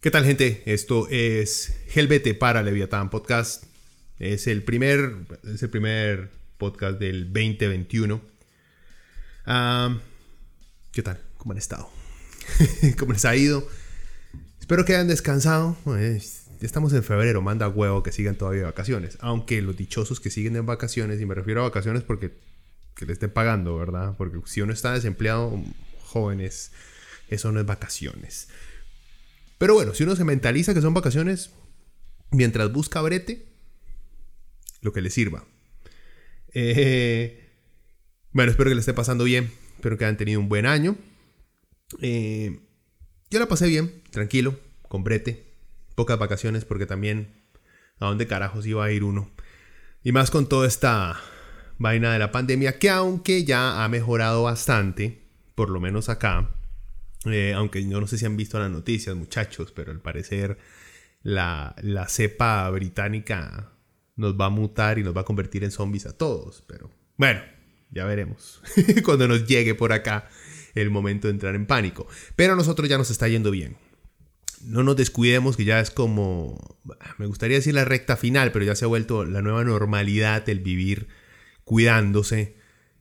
¿Qué tal gente? Esto es Helvete para Leviatán Podcast. Es el primer, es el primer podcast del 2021. ¿Qué tal? ¿Cómo han estado? ¿Cómo les ha ido? Espero que hayan descansado. Ya estamos en febrero, manda huevo que sigan todavía vacaciones. Aunque los dichosos que siguen en vacaciones, y me refiero a vacaciones porque que le estén pagando, ¿verdad? Porque si uno está desempleado, jóvenes, eso no es vacaciones. Pero bueno, si uno se mentaliza que son vacaciones, mientras busca brete, lo que le sirva. Eh, bueno, espero que le esté pasando bien. Espero que hayan tenido un buen año. Eh, yo la pasé bien, tranquilo, con brete. Pocas vacaciones porque también a dónde carajos iba a ir uno. Y más con toda esta vaina de la pandemia que aunque ya ha mejorado bastante, por lo menos acá, eh, aunque yo no sé si han visto las noticias, muchachos, pero al parecer la, cepa británica nos va a mutar y nos va a convertir en zombies a todos. Pero bueno, ya veremos cuando nos llegue por acá el momento de entrar en pánico. Pero a nosotros ya nos está yendo bien. No nos descuidemos que ya es como, me gustaría decir la recta final, pero ya se ha vuelto la nueva normalidad el vivir cuidándose.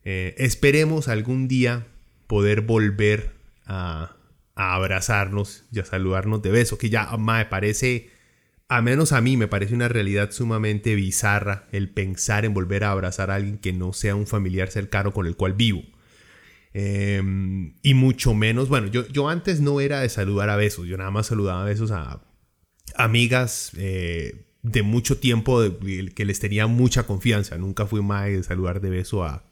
Eh, esperemos algún día poder volver a, abrazarnos y a saludarnos de beso, que ya me parece, a menos a mí me parece una realidad sumamente bizarra el pensar en volver a abrazar a alguien que no sea un familiar cercano con el cual vivo. Em, y mucho menos, bueno, yo, yo antes no era de saludar a besos, yo nada más saludaba a besos a amigas eh, de mucho tiempo que les tenía mucha confianza, nunca fui más de saludar de beso a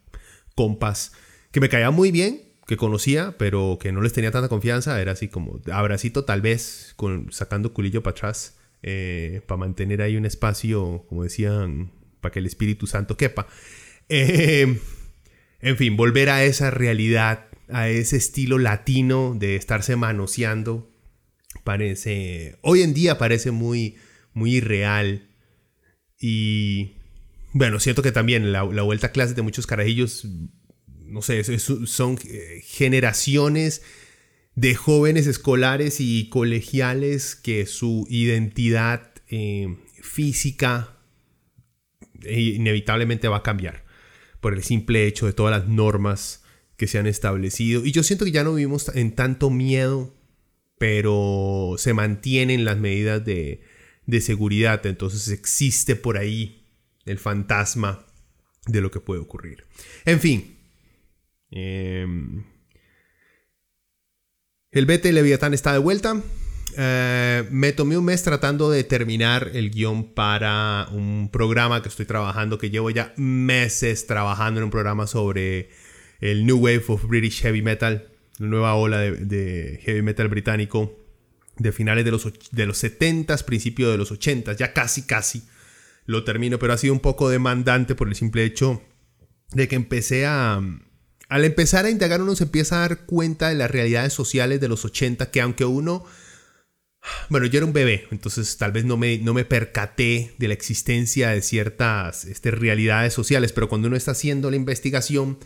compas que me caían muy bien, que conocía, pero que no les tenía tanta confianza, era así como abracito tal vez, con, sacando culillo para atrás, eh, para mantener ahí un espacio, como decían, para que el Espíritu Santo quepa. Eh, en fin, volver a esa realidad, a ese estilo latino de estarse manoseando, parece, hoy en día parece muy, muy irreal. Y bueno, siento que también la, la vuelta a clases de muchos carajillos no sé, son eh, generaciones de jóvenes escolares y colegiales que su identidad eh, física eh, inevitablemente va a cambiar por el simple hecho de todas las normas que se han establecido. Y yo siento que ya no vivimos en tanto miedo, pero se mantienen las medidas de, de seguridad. Entonces existe por ahí el fantasma de lo que puede ocurrir. En fin, Em, el BT Leviatán está de vuelta. Eh, me tomé un mes tratando de terminar el guion para un programa que estoy trabajando, que llevo ya meses trabajando en un programa sobre el New Wave of British Heavy Metal, la nueva ola de, heavy metal británico de finales de los, de los 70s, principios de los 80s, ya casi casi lo termino, pero ha sido un poco demandante por el simple hecho de que empecé a, al empezar a indagar uno se empieza a dar cuenta de las realidades sociales de los 80 que aunque uno... Bueno, yo era un bebé, entonces tal vez no me, no me percaté de la existencia de ciertas este, realidades sociales, pero cuando uno está haciendo la investigación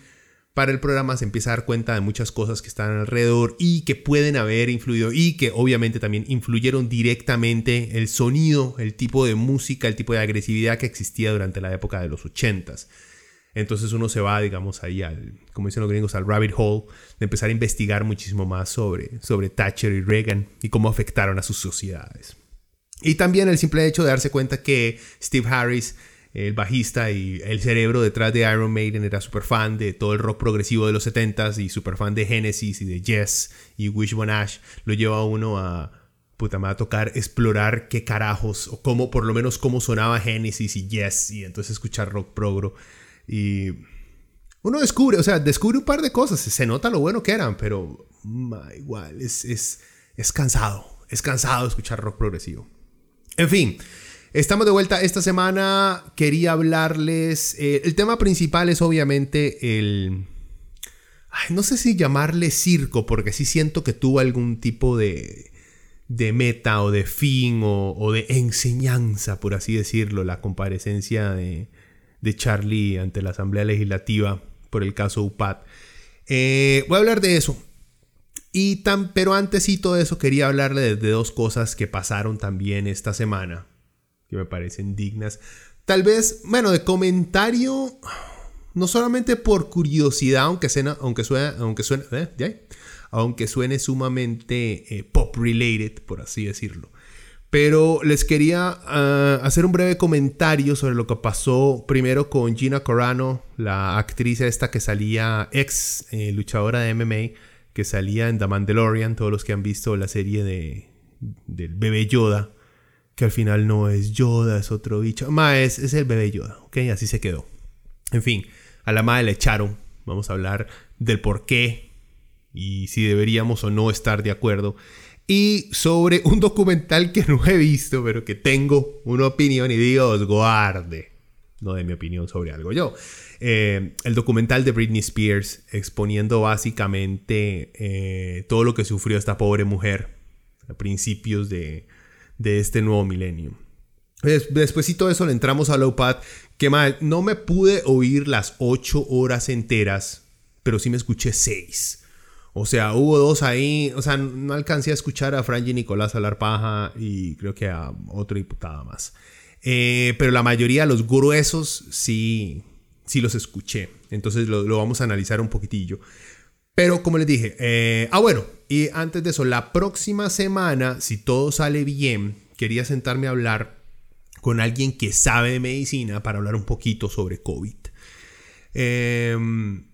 para el programa se empieza a dar cuenta de muchas cosas que están alrededor y que pueden haber influido y que obviamente también influyeron directamente el sonido, el tipo de música, el tipo de agresividad que existía durante la época de los 80s. Entonces uno se va, digamos, ahí al, como dicen los gringos, al rabbit hole, de empezar a investigar muchísimo más sobre, sobre Thatcher y Reagan y cómo afectaron a sus sociedades. Y también el simple hecho de darse cuenta que Steve Harris el bajista y el cerebro detrás de Iron Maiden, era súper fan de todo el rock progresivo de los 70s y súper fan de Genesis y de Yes y Wishbone Ash. Lo lleva a uno a, puta, me a tocar explorar qué carajos, o cómo, por lo menos cómo sonaba Genesis y Yes, y entonces escuchar rock progro. Y uno descubre, o sea, descubre un par de cosas, se nota lo bueno que eran, pero igual, es, es, es cansado, es cansado escuchar rock progresivo. En fin, Estamos de vuelta esta semana. Quería hablarles. Eh, el tema principal es obviamente el. no sé si llamarle circo, porque sí siento que tuvo algún tipo de, de meta o de fin o, de enseñanza, por así decirlo, la comparecencia de, de, Charlie ante la Asamblea Legislativa por el caso UPAD. Eh, voy a hablar de eso. Y tan, pero antes y todo eso quería hablarle de dos cosas que pasaron también esta semana que me parecen dignas. Tal vez, bueno, de comentario, no solamente por curiosidad, aunque, aunque aunque ¿eh? aunque suene sumamente eh, pop related, por así decirlo. Pero les quería ah, hacer un breve comentario sobre lo que pasó primero con Gina Corano, la actriz esta que salía, ex eh, luchadora de MMA, que salía en The Mandalorian, todos los que han visto la serie de, del bebé Yoda que al final no es Yoda, es otro bicho. Ma, es, es el bebé Yoda, ¿ok? Así se quedó. En fin, a la madre le echaron. Vamos a hablar del por qué y si deberíamos o no estar de acuerdo. Y sobre un documental que no he visto, pero que tengo una opinión y Dios guarde. No de mi opinión sobre algo yo. Eh, el documental de Britney Spears exponiendo básicamente eh, todo lo que sufrió esta pobre mujer a principios de, de este nuevo milenio. Después y todo eso le entramos a Lowpad, que mal, no me pude oír las 8 horas enteras, pero sí me escuché 6. O sea, hubo dos ahí, o sea, no alcancé a escuchar a Franji Nicolás hablar paja y creo que a otro diputado más. Eh, pero la mayoría, los gruesos, sí, sí los escuché. Entonces lo, vamos a analizar un poquitillo. Pero como les dije, eh, ah bueno, y antes de eso, la próxima semana, si todo sale bien, quería sentarme a hablar con alguien que sabe de medicina para hablar un poquito sobre COVID. Em,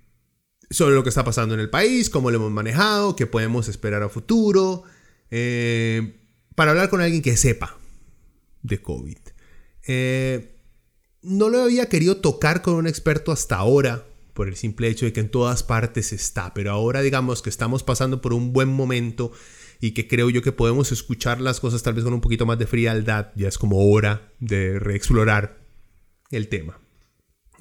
sobre lo que está pasando en el país, cómo lo hemos manejado, qué podemos esperar a futuro. Em, para hablar con alguien que sepa de COVID. Eh, no lo había querido tocar con un experto hasta ahora por el simple hecho de que en todas partes está, pero ahora digamos que estamos pasando por un buen momento y que creo yo que podemos escuchar las cosas tal vez con un poquito más de frialdad, ya es como hora de reexplorar el tema.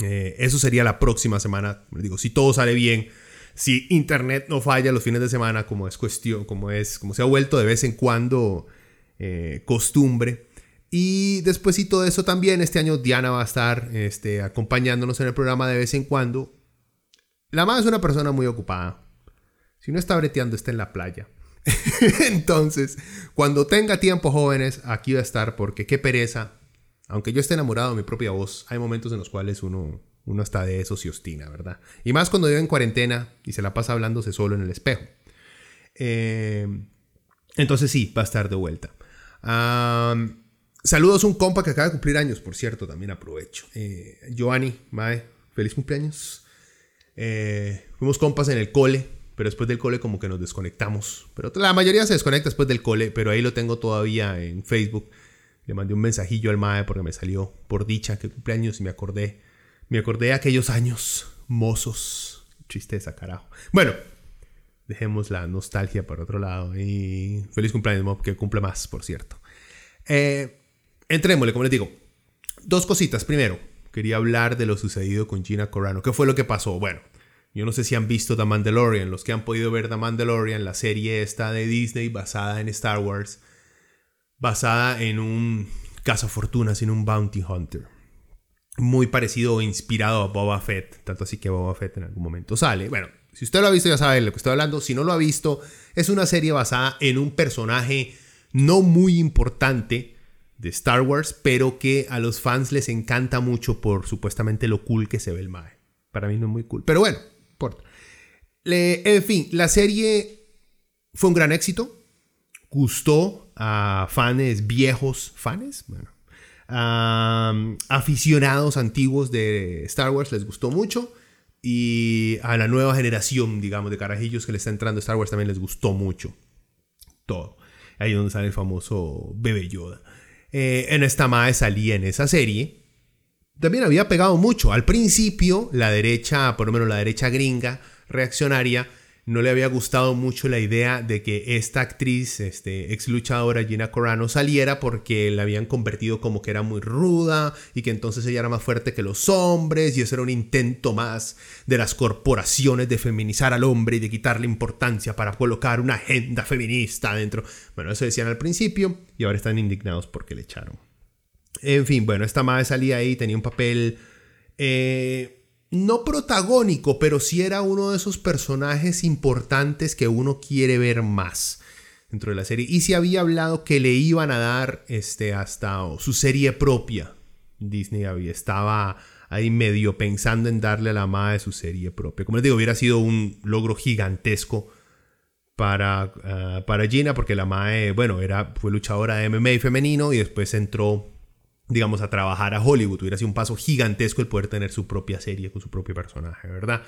Eh, eso sería la próxima semana, digo, si todo sale bien, si internet no falla los fines de semana, como es cuestión, como es, como se ha vuelto de vez en cuando eh, costumbre. Y después y todo eso también, este año Diana va a estar este, acompañándonos en el programa de vez en cuando. La mamá es una persona muy ocupada. Si no está breteando, está en la playa. Entonces, cuando tenga tiempo, jóvenes, aquí va a estar porque qué pereza. Aunque yo esté enamorado de mi propia voz, hay momentos en los cuales uno, uno está de eso y ostina, ¿verdad? Y más cuando vive en cuarentena y se la pasa hablándose solo en el espejo. Eh, entonces sí, va a estar de vuelta. saludos a un compa que acaba de cumplir años, por cierto, también aprovecho. Eh, Giovanni, Mae, feliz cumpleaños. Eh, fuimos compas en el cole, pero después del cole como que nos desconectamos. Pero la mayoría se desconecta después del cole, pero ahí lo tengo todavía en Facebook. Le mandé un mensajillo al MAE porque me salió por dicha que cumpleaños y me acordé. Me acordé de aquellos años mozos. Tristeza, carajo. Bueno, dejemos la nostalgia por otro lado. Y feliz cumpleaños, Mob, que cumple más, por cierto. Eh, entrémosle, como les digo. Dos cositas. Primero, quería hablar de lo sucedido con Gina Corano. ¿Qué fue lo que pasó? Bueno, yo no sé si han visto The Mandalorian, los que han podido ver The Mandalorian, la serie esta de Disney basada en Star Wars, basada en un cazafortunas, en un bounty hunter. Muy parecido o inspirado a Boba Fett, tanto así que Boba Fett en algún momento sale. Bueno, si usted lo ha visto ya sabe de lo que estoy hablando, si no lo ha visto, es una serie basada en un personaje no muy importante, de Star Wars, pero que a los fans les encanta mucho por supuestamente lo cool que se ve el Mae. Para mí no es muy cool. Pero bueno, importa. en fin, la serie fue un gran éxito. Gustó a fans viejos, fans, bueno, aficionados antiguos de Star Wars les gustó mucho. Y a la nueva generación, digamos, de carajillos que le está entrando Star Wars también les gustó mucho. Todo. Ahí donde sale el famoso bebé Yoda. Eh, en esta madre salía en esa serie. También había pegado mucho. Al principio, la derecha, por lo menos la derecha gringa, reaccionaria, no le había gustado mucho la idea de que esta actriz, este, ex luchadora Gina Corano, saliera porque la habían convertido como que era muy ruda y que entonces ella era más fuerte que los hombres y eso era un intento más de las corporaciones de feminizar al hombre y de quitarle importancia para colocar una agenda feminista dentro. Bueno, eso decían al principio y ahora están indignados porque le echaron. En fin, bueno, esta madre salía ahí, tenía un papel... Eh, no protagónico, pero sí era uno de esos personajes importantes que uno quiere ver más dentro de la serie. Y se había hablado que le iban a dar este, hasta su serie propia. Disney había, estaba ahí medio pensando en darle a la madre su serie propia. Como les digo, hubiera sido un logro gigantesco para, ah, para Gina, porque la madre, bueno, era, fue luchadora de MMA femenino y después entró digamos, a trabajar a Hollywood. Hubiera sido un paso gigantesco el poder tener su propia serie con su propio personaje, ¿verdad?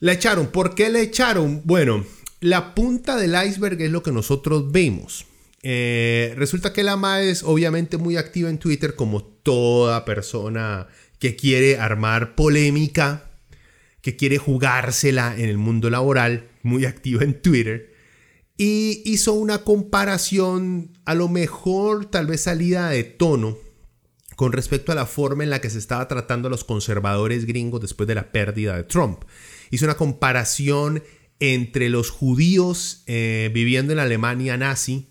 La echaron. ¿Por qué la echaron? Bueno, la punta del iceberg es lo que nosotros vemos. Eh, resulta que la MA es obviamente muy activa en Twitter, como toda persona que quiere armar polémica, que quiere jugársela en el mundo laboral, muy activa en Twitter. Y hizo una comparación, a lo mejor tal vez salida de tono, con respecto a la forma en la que se estaba tratando a los conservadores gringos después de la pérdida de Trump. Hizo una comparación entre los judíos eh, viviendo en Alemania nazi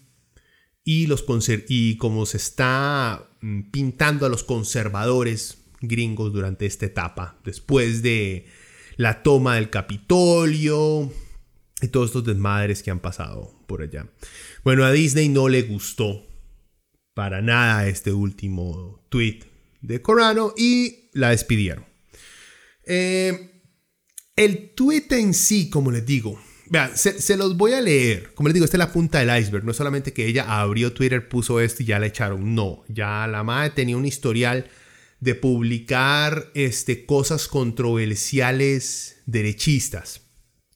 y, los y cómo se está mm, pintando a los conservadores gringos durante esta etapa, después de la toma del Capitolio y todos estos desmadres que han pasado por allá. Bueno, a Disney no le gustó para nada este último tweet de Corano y la despidieron. Eh, el tweet en sí, como les digo, se, los voy a leer. Como les digo, esta es la punta del iceberg. No es solamente que ella abrió Twitter, puso esto y ya la echaron. No, ya la madre tenía un historial de publicar este, cosas controversiales derechistas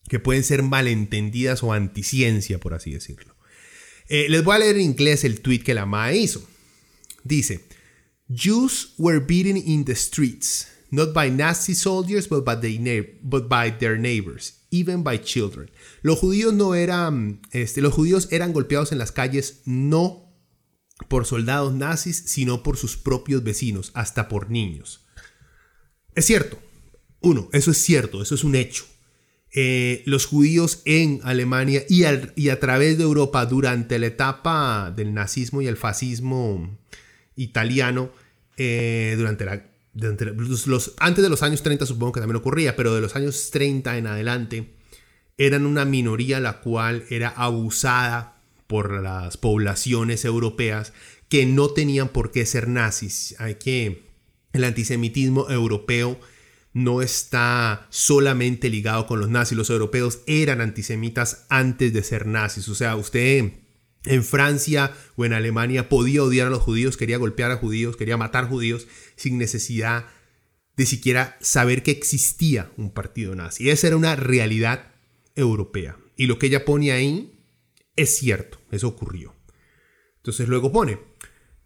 que pueden ser malentendidas o anticiencia, por así decirlo. Eh, les voy a leer en inglés el tweet que la MAE hizo. Dice, Jews were beaten in the streets, not by Nazi soldiers, but by, but by their neighbors, even by children. Los judíos no eran, este, los judíos eran golpeados en las calles no por soldados nazis, sino por sus propios vecinos, hasta por niños. Es cierto. Uno, eso es cierto, eso es un hecho. Eh, los judíos en Alemania y, a través de Europa durante la etapa del nazismo y el fascismo italiano, eh, durante antes de los años 30 supongo que también ocurría, pero de los años 30 en adelante, eran una minoría la cual era abusada por las poblaciones europeas que no tenían por qué ser nazis. Hay que el antisemitismo europeo no está solamente ligado con los nazis. Los europeos eran antisemitas antes de ser nazis. O sea, usted en Francia o en Alemania podía odiar a los judíos, quería golpear a judíos, quería matar judíos sin necesidad de siquiera saber que existía un partido nazi. Esa era una realidad europea. Y lo que ella pone ahí es cierto, eso ocurrió. Entonces luego pone,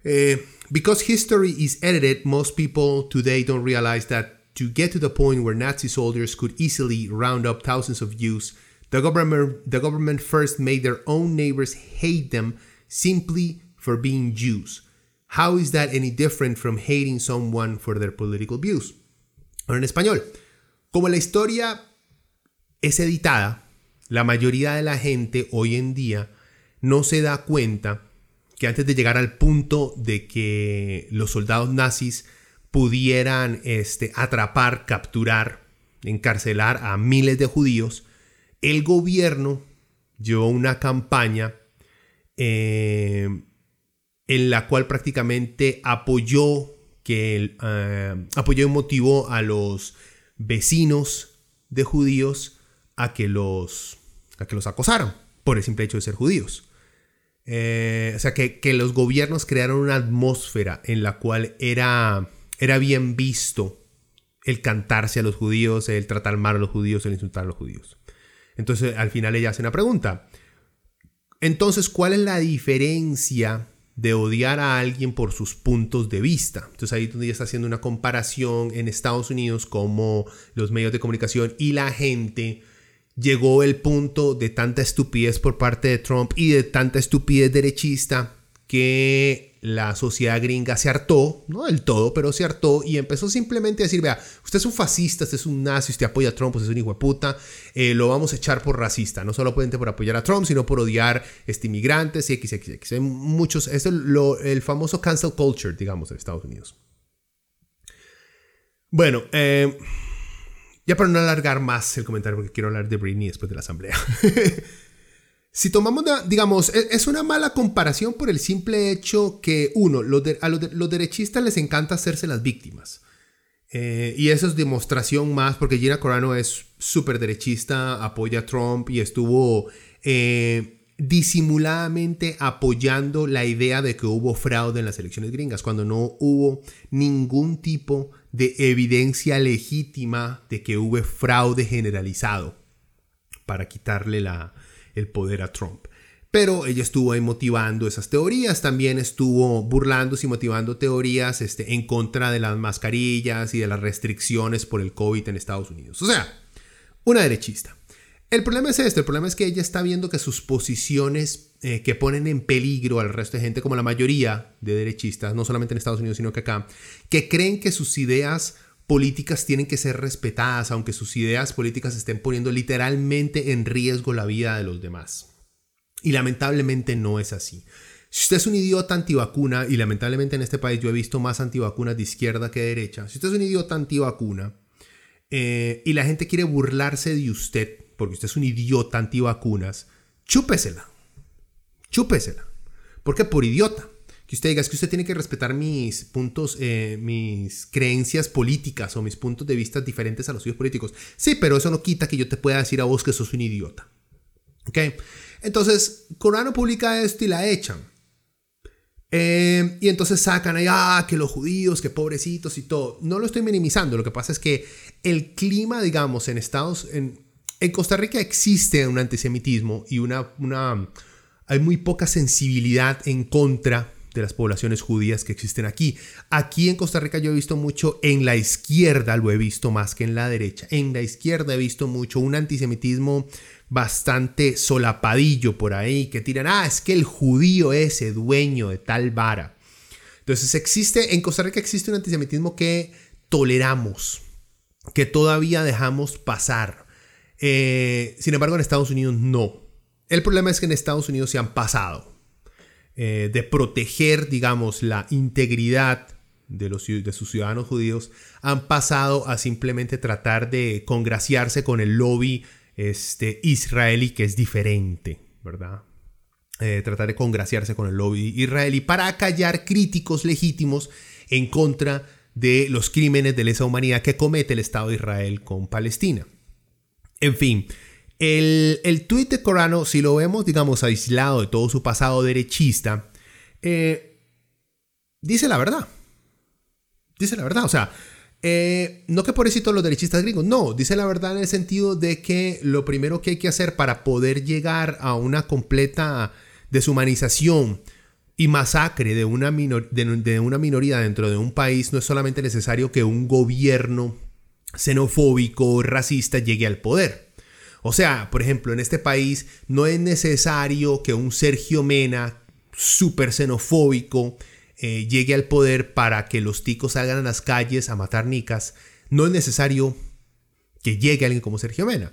eh, because history is edited, most people today don't realize that to get to the point where Nazi soldiers could easily round up thousands of Jews, the government, the government first made their own neighbors hate them simply for being Jews. How is that any different from hating someone for their political views? Ahora en español, como la historia es editada, la mayoría de la gente hoy en día no se da cuenta que antes de llegar al punto de que los soldados nazis pudieran este, atrapar, capturar, encarcelar a miles de judíos, el gobierno llevó una campaña eh, en la cual prácticamente apoyó que uh, apoyó y motivó a los vecinos de judíos a que los a que los acosaran por el simple hecho de ser judíos. Eh, o sea, que, que, los gobiernos crearon una atmósfera en la cual era, era bien visto el cantarse a los judíos, el tratar mal a los judíos, el insultar a los judíos. Entonces, al final ella hace una pregunta. Entonces, ¿cuál es la diferencia de odiar a alguien por sus puntos de vista. Entonces ahí donde ella está haciendo una comparación en Estados Unidos como los medios de comunicación y la gente llegó el punto de tanta estupidez por parte de Trump y de tanta estupidez derechista que la sociedad gringa se hartó, no del todo, pero se hartó y empezó simplemente a decir, vea, usted es un fascista, usted es un nazi, usted apoya a Trump, usted es un hijo de puta, eh, lo vamos a echar por racista, no solo por apoyar a Trump, sino por odiar este, inmigrantes y XXX. Hay muchos, es el, el famoso cancel culture, digamos, en Estados Unidos. Bueno, eh, ya para no alargar más el comentario, porque quiero hablar de Britney después de la asamblea. Si tomamos, digamos, e, es una mala comparación por el simple hecho que, uno, a los, derechistas les encanta hacerse las víctimas. Eh, y eso es demostración más porque Gina Corano es súper derechista, apoya a Trump y estuvo eh, disimuladamente apoyando la idea de que hubo fraude en las elecciones gringas, cuando no hubo ningún tipo de evidencia legítima de que hubo fraude generalizado para quitarle la, el poder a Trump. Pero ella estuvo ahí motivando esas teorías, también estuvo burlándose y motivando teorías este, en contra de las mascarillas y de las restricciones por el COVID en Estados Unidos. O sea, una derechista. El problema es este, el problema es que ella está viendo que sus posiciones eh, que ponen en peligro al resto de gente, como la mayoría de derechistas, no solamente en Estados Unidos, sino que acá, que creen que sus ideas políticas tienen que ser respetadas, aunque sus ideas políticas estén poniendo literalmente en riesgo la vida de los demás. Y lamentablemente no es así. Si usted es un idiota antivacuna, y lamentablemente en este país yo he visto más antivacunas de izquierda que de derecha, si usted es un idiota antivacuna eh, y la gente quiere burlarse de usted porque usted es un idiota antivacunas, chúpesela. Chúpesela. Porque por idiota que usted diga, es que usted tiene que respetar mis puntos, eh, mis creencias políticas o mis puntos de vista diferentes a los suyos políticos. Sí, pero eso no quita que yo te pueda decir a vos que sos un idiota. ¿Ok? Entonces, Corano publica esto y la echan. Eh, y entonces sacan ahí, ah, que los judíos, que pobrecitos y todo. No lo estoy minimizando, lo que pasa es que el clima, digamos, en Estados en, en Costa Rica existe un antisemitismo y una, una, hay muy poca sensibilidad en contra de las poblaciones judías que existen aquí. Aquí en Costa Rica yo he visto mucho en la izquierda, lo he visto más que en la derecha. En la izquierda he visto mucho un antisemitismo bastante solapadillo por ahí, que tiran, ah, es que el judío ese dueño de tal vara. Entonces existe, en Costa Rica existe un antisemitismo que toleramos, que todavía dejamos pasar. Eh, sin embargo, en Estados Unidos no. El problema es que en Estados Unidos se han pasado. Eh, de proteger, digamos, la integridad de, los, de sus ciudadanos judíos, han pasado a simplemente tratar de congraciarse con el lobby este, israelí, que es diferente, ¿verdad? Eh, tratar de congraciarse con el lobby israelí para acallar críticos legítimos en contra de los crímenes de lesa humanidad que comete el Estado de Israel con Palestina. En fin, el, el tuit de Corano, si lo vemos, digamos, aislado de todo su pasado derechista, eh, dice la verdad. Dice la verdad, o sea, eh, no que por eso los derechistas gringos, no, dice la verdad en el sentido de que lo primero que hay que hacer para poder llegar a una completa deshumanización y masacre de una, de una minoría dentro de un país no es solamente necesario que un gobierno xenofóbico, racista llegue al poder. O sea, por ejemplo, en este país no es necesario que un Sergio Mena, súper xenofóbico, eh, llegue al poder para que los ticos salgan a las calles a matar nicas. No es necesario que llegue alguien como Sergio Mena.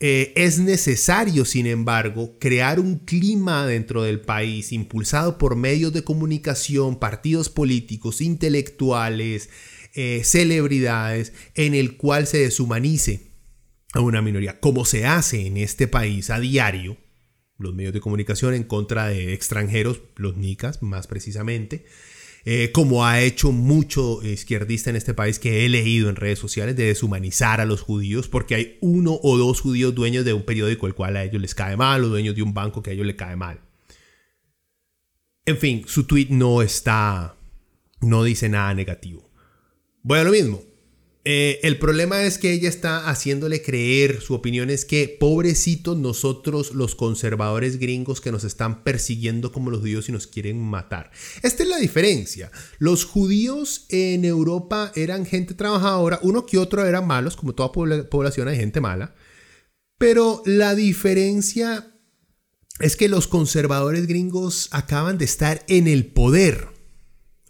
Eh, es necesario, sin embargo, crear un clima dentro del país impulsado por medios de comunicación, partidos políticos, intelectuales, eh, celebridades, en el cual se deshumanice a una minoría, como se hace en este país a diario, los medios de comunicación en contra de extranjeros, los nicas más precisamente, eh, como ha hecho mucho izquierdista en este país que he leído en redes sociales de deshumanizar a los judíos porque hay uno o dos judíos dueños de un periódico el cual a ellos les cae mal o dueños de un banco que a ellos les cae mal. En fin, su tweet no está, no dice nada negativo. Voy a lo mismo. Eh, el problema es que ella está haciéndole creer, su opinión es que pobrecitos nosotros los conservadores gringos que nos están persiguiendo como los judíos y nos quieren matar. Esta es la diferencia. Los judíos en Europa eran gente trabajadora, uno que otro eran malos, como toda población hay gente mala, pero la diferencia es que los conservadores gringos acaban de estar en el poder.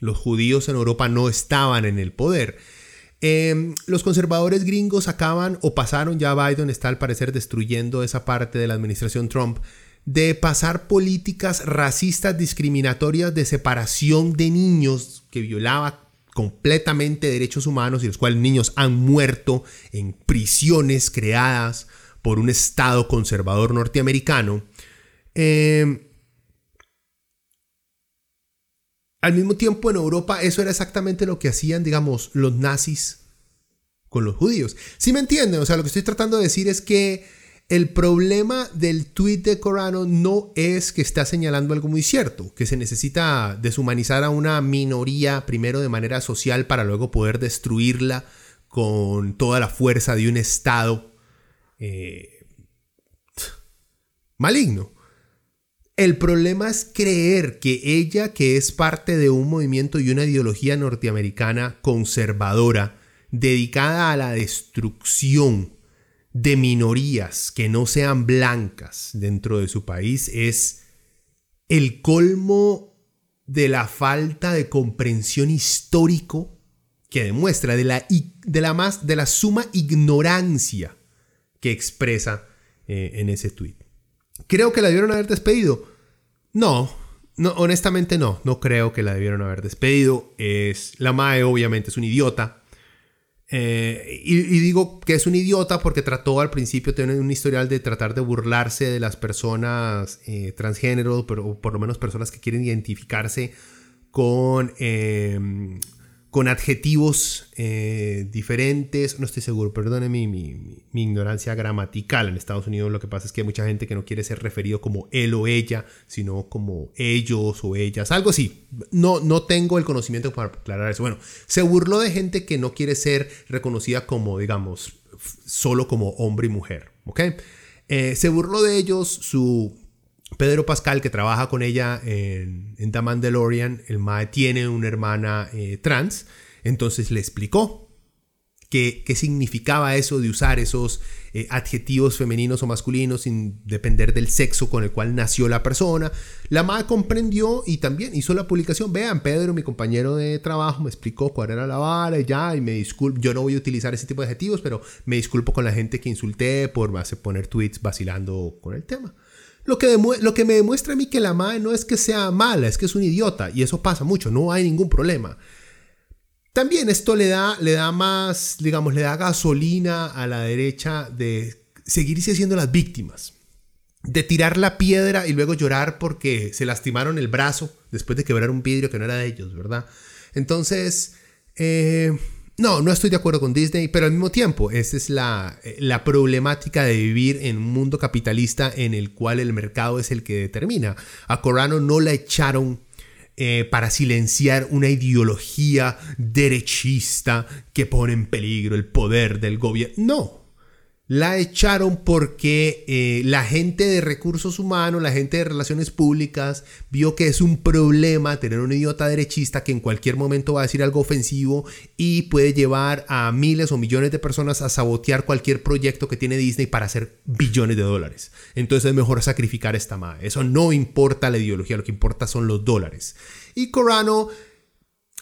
Los judíos en Europa no estaban en el poder. Em, los conservadores gringos acaban o pasaron, ya Biden está al parecer destruyendo esa parte de la administración Trump, de pasar políticas racistas discriminatorias de separación de niños que violaba completamente derechos humanos y los cuales niños han muerto en prisiones creadas por un Estado conservador norteamericano. Em, al mismo tiempo en Europa eso era exactamente lo que hacían, digamos, los nazis con los judíos. ¿Sí me entienden? O sea, lo que estoy tratando de decir es que el problema del tweet de Corano no es que está señalando algo muy cierto, que se necesita deshumanizar a una minoría primero de manera social para luego poder destruirla con toda la fuerza de un Estado eh, maligno. El problema es creer que ella, que es parte de un movimiento y una ideología norteamericana conservadora, dedicada a la destrucción de minorías que no sean blancas dentro de su país, es el colmo de la falta de comprensión histórico que demuestra de la, de la, más, de la suma ignorancia que expresa eh, en ese tuit. Creo que la debieron haber despedido. No, no, honestamente no. No creo que la debieron haber despedido. Es, la MAE obviamente es un idiota. Eh, y, digo que es un idiota porque trató al principio, tiene un historial de tratar de burlarse de las personas eh, transgénero, pero por lo menos personas que quieren identificarse con em, con adjetivos eh, diferentes, no estoy seguro, perdone mi, mi, ignorancia gramatical. En Estados Unidos lo que pasa es que hay mucha gente que no quiere ser referido como él o ella, sino como ellos o ellas, algo así. No, no tengo el conocimiento para aclarar eso. Bueno, se burló de gente que no quiere ser reconocida como, digamos, solo como hombre y mujer, ¿ok? Eh, se burló de ellos, su Pedro Pascal, que trabaja con ella en, en The Mandalorian, el Mae tiene una hermana eh, trans, entonces le explicó qué, qué, significaba eso de usar esos eh, adjetivos femeninos o masculinos sin depender del sexo con el cual nació la persona. La Mae comprendió y también hizo la publicación. Vean, Pedro, mi compañero de trabajo, me explicó cuál era la vara y ya, y me disculpo. Yo no voy a utilizar ese tipo de adjetivos, pero me disculpo con la gente que insulté por poner tweets vacilando con el tema. Lo que, lo que me demuestra a mí que la madre no es que sea mala, es que es un idiota. Y eso pasa mucho, no hay ningún problema. También esto le da, le da más, digamos, le da gasolina a la derecha de seguirse siendo las víctimas. De tirar la piedra y luego llorar porque se lastimaron el brazo después de quebrar un vidrio que no era de ellos, ¿verdad? Entonces, eh, no, no estoy de acuerdo con Disney, pero al mismo tiempo, esa es la, la, problemática de vivir en un mundo capitalista en el cual el mercado es el que determina. A Corano no la echaron eh, para silenciar una ideología derechista que pone en peligro el poder del gobierno. No, la echaron porque eh, la gente de recursos humanos, la gente de relaciones públicas, vio que es un problema tener un idiota derechista que en cualquier momento va a decir algo ofensivo y puede llevar a miles o millones de personas a sabotear cualquier proyecto que tiene Disney para hacer billones de dólares. Entonces es mejor sacrificar esta madre. Eso no importa la ideología, lo que importa son los dólares. Y Corano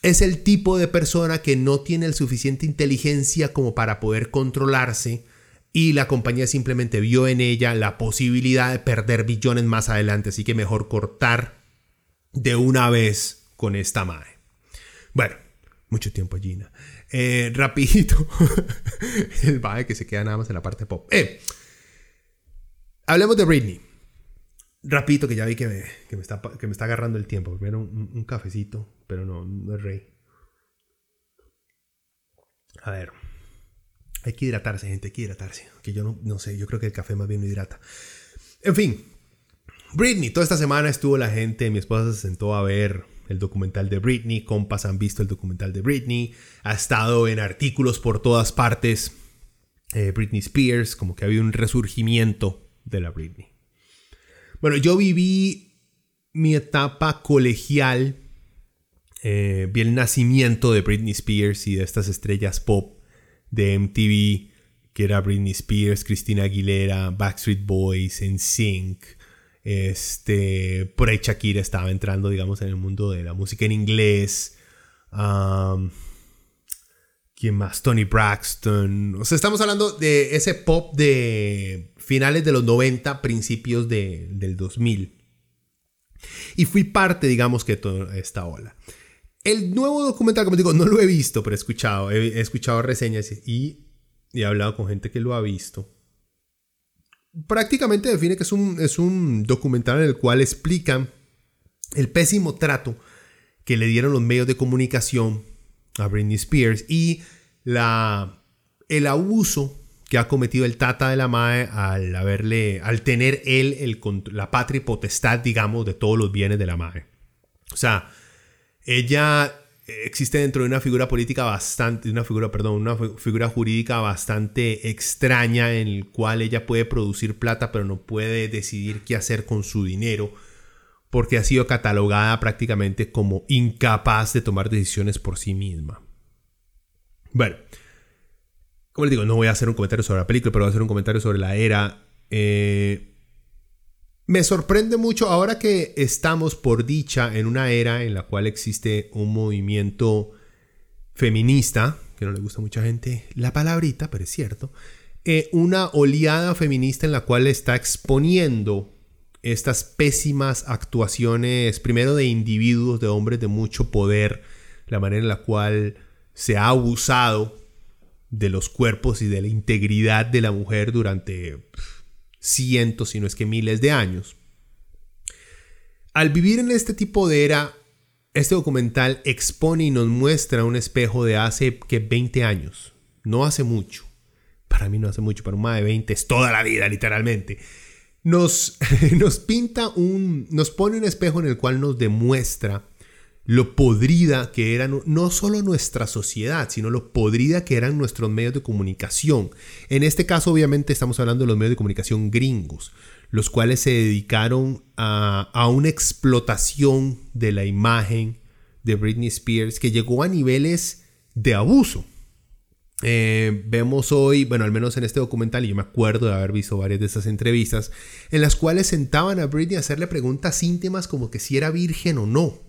es el tipo de persona que no tiene el suficiente inteligencia como para poder controlarse y la compañía simplemente vio en ella la posibilidad de perder billones más adelante, así que mejor cortar de una vez con esta madre. Bueno, mucho tiempo Gina. Eh, rapidito, el mae que se queda nada más en la parte pop. Eh, hablemos de Britney. Rapidito, que ya vi que me, está, que me está agarrando el tiempo. Primero un, un cafecito, pero no, no es rey. A ver. Hay que hidratarse, gente, hay que hidratarse. Que yo no, sé, yo creo que el café más bien no hidrata. En fin, Britney, toda esta semana estuvo la gente, mi esposa se sentó a ver el documental de Britney, compas han visto el documental de Britney, ha estado en artículos por todas partes, eh, Britney Spears, como que había un resurgimiento de la Britney. Bueno, yo viví mi etapa colegial, eh, vi el nacimiento de Britney Spears y de estas estrellas pop de MTV, que era Britney Spears, Christina Aguilera, Backstreet Boys, NSYNC, este, por ahí Shakira estaba entrando, digamos, en el mundo de la música en inglés. ¿Quién más? Tony Braxton. O sea, estamos hablando de ese pop de finales de los 90, principios del 2000. Y fui parte, digamos, que de toda esta ola. El nuevo documental, como digo, no lo he visto, pero he escuchado. He, escuchado reseñas y, y he hablado con gente que lo ha visto prácticamente define que es un, es un documental en el cual explican el pésimo trato que le dieron los medios de comunicación a Britney Spears y la, el abuso que ha cometido el Tata de la Mae al haberle, al tener él el, la patria y potestad, digamos, de todos los bienes de la Mae. O sea, ella existe dentro de una figura política bastante, una figura, perdón, una figura jurídica bastante extraña en el cual ella puede producir plata pero no puede decidir qué hacer con su dinero porque ha sido catalogada prácticamente como incapaz de tomar decisiones por sí misma. Bueno, como les digo, no voy a hacer un comentario sobre la película, pero voy a hacer un comentario sobre la era. Eh, me sorprende mucho ahora que estamos por dicha en una era en la cual existe un movimiento feminista, que no le gusta a mucha gente la palabrita, pero es cierto, eh, una oleada feminista en la cual está exponiendo estas pésimas actuaciones, primero de individuos, de hombres de mucho poder, la manera en la cual se ha abusado de los cuerpos y de la integridad de la mujer durante cientos, si no es que miles de años. Al vivir en este tipo de era, este documental expone y nos muestra un espejo de hace que 20 años, no hace mucho. Para mí no hace mucho, para un más de 20 es toda la vida, literalmente. Nos, nos pinta un, nos pone un espejo en el cual nos demuestra lo podrida que era no solo nuestra sociedad, sino lo podrida que eran nuestros medios de comunicación. En este caso, obviamente, estamos hablando de los medios de comunicación gringos, los cuales se dedicaron a, una explotación de la imagen de Britney Spears que llegó a niveles de abuso. Eh, vemos hoy, bueno, al menos en este documental, y yo me acuerdo de haber visto varias de esas entrevistas, en las cuales sentaban a Britney a hacerle preguntas íntimas como que si era virgen o no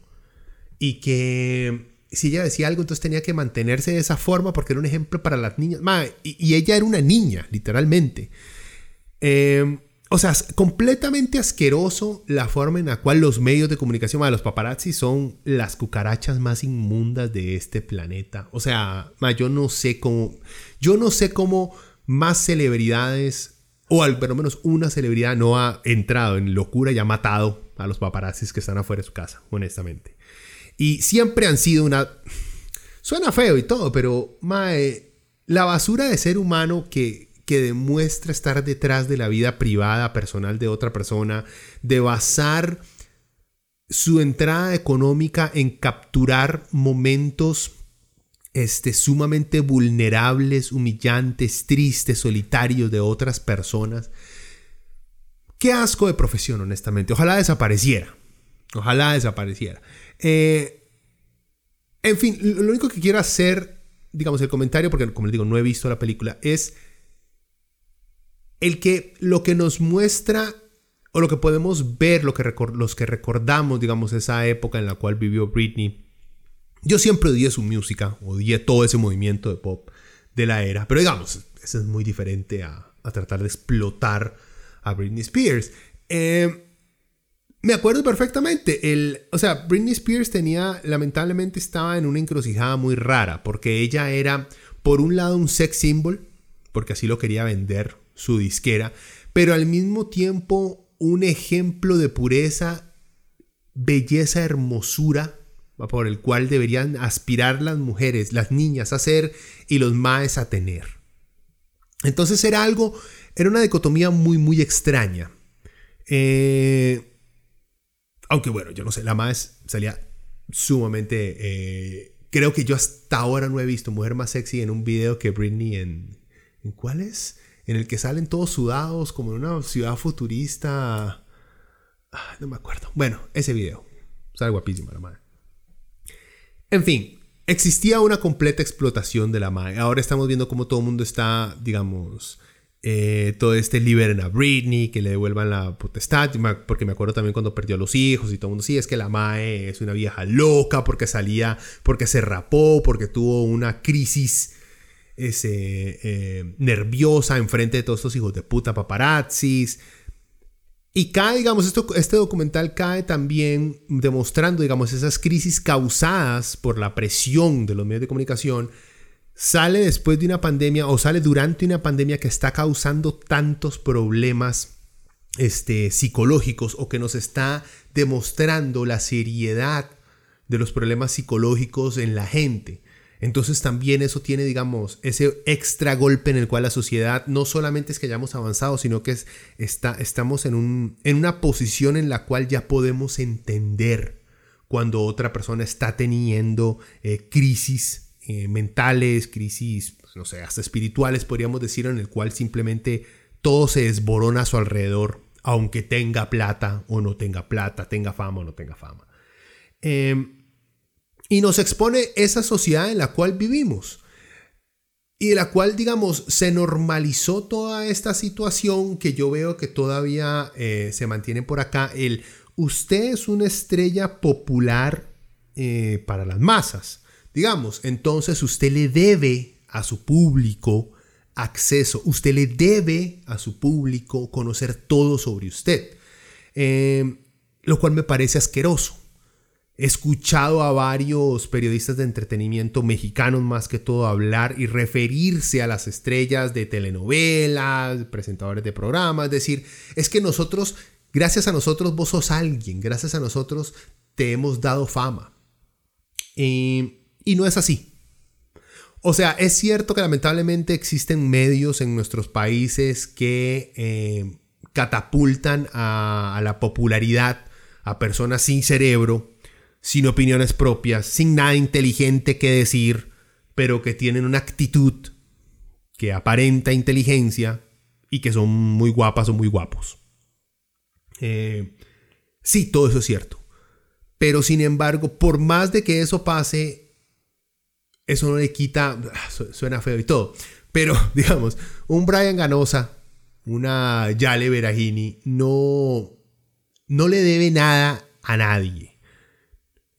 y que si ella decía algo, entonces tenía que mantenerse de esa forma porque era un ejemplo para las niñas. y, ella era una niña, literalmente. Em, o sea, completamente asqueroso la forma en la cual los medios de comunicación, los paparazzi son las cucarachas más inmundas de este planeta. O sea, yo no sé cómo, yo no sé cómo más celebridades o al menos una celebridad no ha entrado en locura y ha matado a los paparazzis que están afuera de su casa, honestamente. Y siempre han sido una... Suena feo y todo, pero mae, la basura de ser humano que, que demuestra estar detrás de la vida privada, personal de otra persona, de basar su entrada económica en capturar momentos este, sumamente vulnerables, humillantes, tristes, solitarios de otras personas. Qué asco de profesión, honestamente. Ojalá desapareciera. Ojalá desapareciera. Eh, en fin, lo único que quiero hacer, digamos, el comentario, porque como les digo, no he visto la película, es el que lo que nos muestra o lo que podemos ver, lo que los que recordamos, digamos, esa época en la cual vivió Britney. Yo siempre odié su música, odié todo ese movimiento de pop de la era, pero digamos, eso es muy diferente a, a tratar de explotar a Britney Spears. Eh, me acuerdo perfectamente. El, o sea, Britney Spears tenía, lamentablemente estaba en una encrucijada muy rara, porque ella era, por un lado, un sex symbol, porque así lo quería vender su disquera, pero al mismo tiempo un ejemplo de pureza, belleza, hermosura, por el cual deberían aspirar las mujeres, las niñas a ser y los maes a tener. Entonces era algo, era una dicotomía muy, muy extraña. Eh, aunque bueno, yo no sé, la más salía sumamente... Eh, creo que yo hasta ahora no he visto mujer más sexy en un video que Britney en... ¿En cuál es? En el que salen todos sudados como en una ciudad futurista. Ah, no me acuerdo. Bueno, ese video. Sale guapísima la madre. En fin, existía una completa explotación de la madre. Ahora estamos viendo cómo todo el mundo está, digamos, eh, todo este liberen a Britney, que le devuelvan la potestad, porque me acuerdo también cuando perdió a los hijos y todo el mundo, sí, es que la Mae es una vieja loca porque salía, porque se rapó, porque tuvo una crisis ese, eh, nerviosa enfrente de todos estos hijos de puta paparazzis. Y cae, digamos, esto, este documental cae también demostrando, digamos, esas crisis causadas por la presión de los medios de comunicación sale después de una pandemia o sale durante una pandemia que está causando tantos problemas este, psicológicos o que nos está demostrando la seriedad de los problemas psicológicos en la gente. Entonces también eso tiene, digamos, ese extra golpe en el cual la sociedad no solamente es que hayamos avanzado, sino que es, está, estamos en, un, en una posición en la cual ya podemos entender cuando otra persona está teniendo eh, crisis eh, mentales, crisis, pues, no sé, hasta espirituales, podríamos decir, en el cual simplemente todo se desborona a su alrededor, aunque tenga plata o no tenga plata, tenga fama o no tenga fama. Em, y nos expone esa sociedad en la cual vivimos y de la cual, digamos, se normalizó toda esta situación que yo veo que todavía eh, se mantiene por acá. El usted es una estrella popular eh, para las masas. Digamos, entonces usted le debe a su público acceso, usted le debe a su público conocer todo sobre usted, eh, lo cual me parece asqueroso. He escuchado a varios periodistas de entretenimiento mexicanos más que todo hablar y referirse a las estrellas de telenovelas, presentadores de programas, decir, es que nosotros, gracias a nosotros vos sos alguien, gracias a nosotros te hemos dado fama. Eh, y no es así. O sea, es cierto que lamentablemente existen medios en nuestros países que eh, catapultan a, la popularidad a personas sin cerebro, sin opiniones propias, sin nada inteligente que decir, pero que tienen una actitud que aparenta inteligencia y que son muy guapas o muy guapos. Eh, sí, todo eso es cierto. Pero sin embargo, por más de que eso pase, eso no le quita, ah, suena feo y todo, pero digamos, un Brian Ganosa, una Yale Berahini, no, no le debe nada a nadie.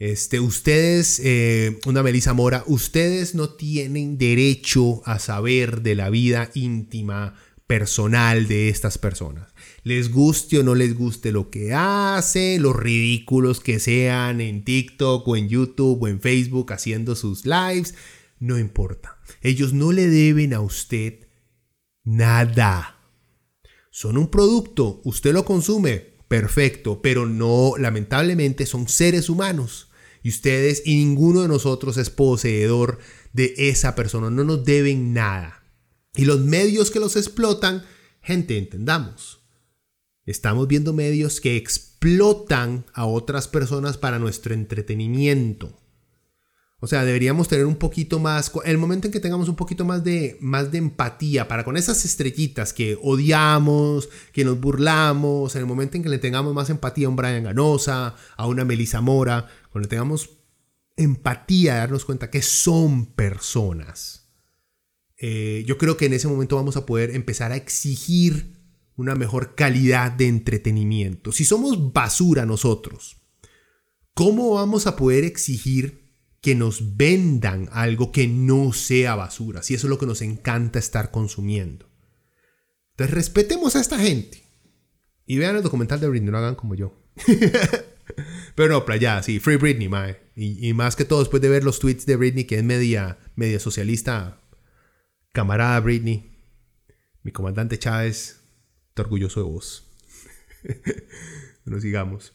Este, ustedes, eh, una Melissa Mora, ustedes no tienen derecho a saber de la vida íntima, personal de estas personas. Les guste o no les guste lo que hace, los ridículos que sean en TikTok o en YouTube o en Facebook haciendo sus lives, no importa. Ellos no le deben a usted nada. Son un producto, usted lo consume, perfecto, pero no, lamentablemente son seres humanos. Y ustedes y ninguno de nosotros es poseedor de esa persona, no nos deben nada. Y los medios que los explotan, gente, entendamos. Estamos viendo medios que explotan a otras personas para nuestro entretenimiento. O sea, deberíamos tener un poquito más, el momento en que tengamos un poquito más de, más de empatía para con esas estrellitas que odiamos, que nos burlamos, en el momento en que le tengamos más empatía a un Brian Ganosa, a una Melissa Mora, cuando tengamos empatía, darnos cuenta que son personas. Eh, yo creo que en ese momento vamos a poder empezar a exigir una mejor calidad de entretenimiento. Si somos basura nosotros, ¿cómo vamos a poder exigir que nos vendan algo que no sea basura? Si eso es lo que nos encanta estar consumiendo. Entonces respetemos a esta gente. Y vean el documental de Britney, no hagan como yo. Pero no, playa, sí, Free Britney, mae. Y, más que todo, después de ver los tweets de Britney, que es media, media socialista, camarada Britney, mi comandante Chávez, orgulloso de vos. Nos sigamos.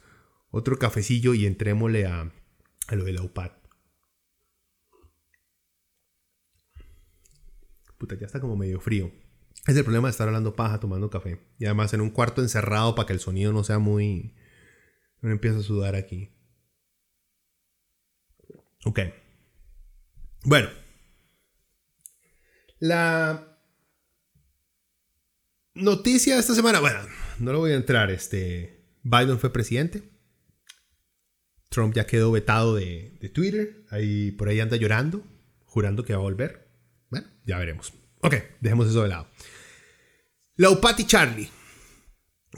Otro cafecillo y entrémosle a, a lo de la UPAD. Puta, ya está como medio frío. Es el problema de estar hablando paja tomando café. Y además en un cuarto encerrado para que el sonido no sea muy... No empieza a sudar aquí. Ok. Bueno. La noticia esta semana, bueno, no lo voy a entrar. Este, Biden fue presidente. Trump ya quedó vetado de, de Twitter. Ahí, por ahí anda llorando, jurando que va a volver. Bueno, ya veremos. Ok, dejemos eso de lado. Laupati Charlie.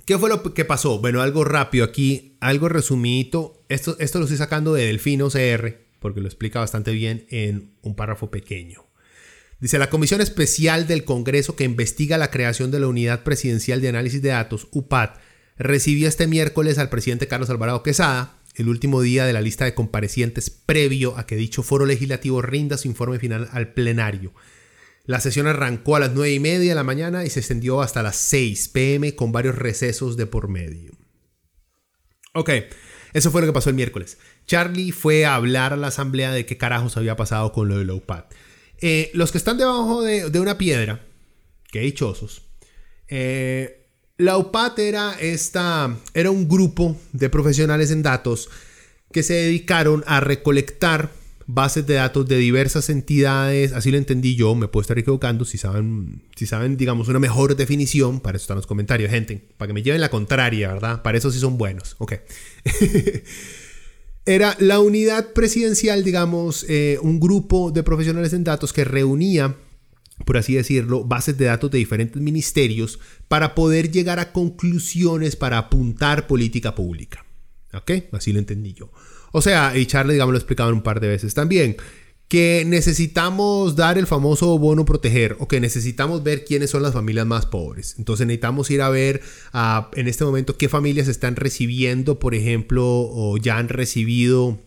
¿Qué fue lo que pasó? Bueno, algo rápido aquí, algo resumidito. Esto, esto lo estoy sacando de Delfino CR, porque lo explica bastante bien en un párrafo pequeño. Dice, la Comisión Especial del Congreso que investiga la creación de la Unidad Presidencial de Análisis de Datos, UPAD, recibió este miércoles al presidente Carlos Alvarado Quesada, el último día de la lista de comparecientes previo a que dicho foro legislativo rinda su informe final al plenario. La sesión arrancó a las 9 y media de la mañana y se extendió hasta las 6 pm con varios recesos de por medio. Ok, eso fue lo que pasó el miércoles. Charlie fue a hablar a la asamblea de qué carajos había pasado con lo de Lowpad. Eh, los que están debajo de, una piedra, que dichosos, eh, la era, esta, era un grupo de profesionales en datos que se dedicaron a recolectar bases de datos de diversas entidades, así lo entendí yo, me puedo estar equivocando, si saben, si saben, digamos, una mejor definición, para eso están los comentarios, gente, para que me lleven la contraria, ¿verdad? Para eso sí son buenos, ok. Era la unidad presidencial, digamos, eh, un grupo de profesionales en datos que reunía por así decirlo, bases de datos de diferentes ministerios para poder llegar a conclusiones para apuntar política pública. ¿Ok? Así lo entendí yo. O sea, y Charlie, digamos, lo explicado un par de veces también, que necesitamos dar el famoso bono proteger o que necesitamos ver quiénes son las familias más pobres. Entonces necesitamos ir a ver en este momento qué familias están recibiendo, por ejemplo, o ya han recibido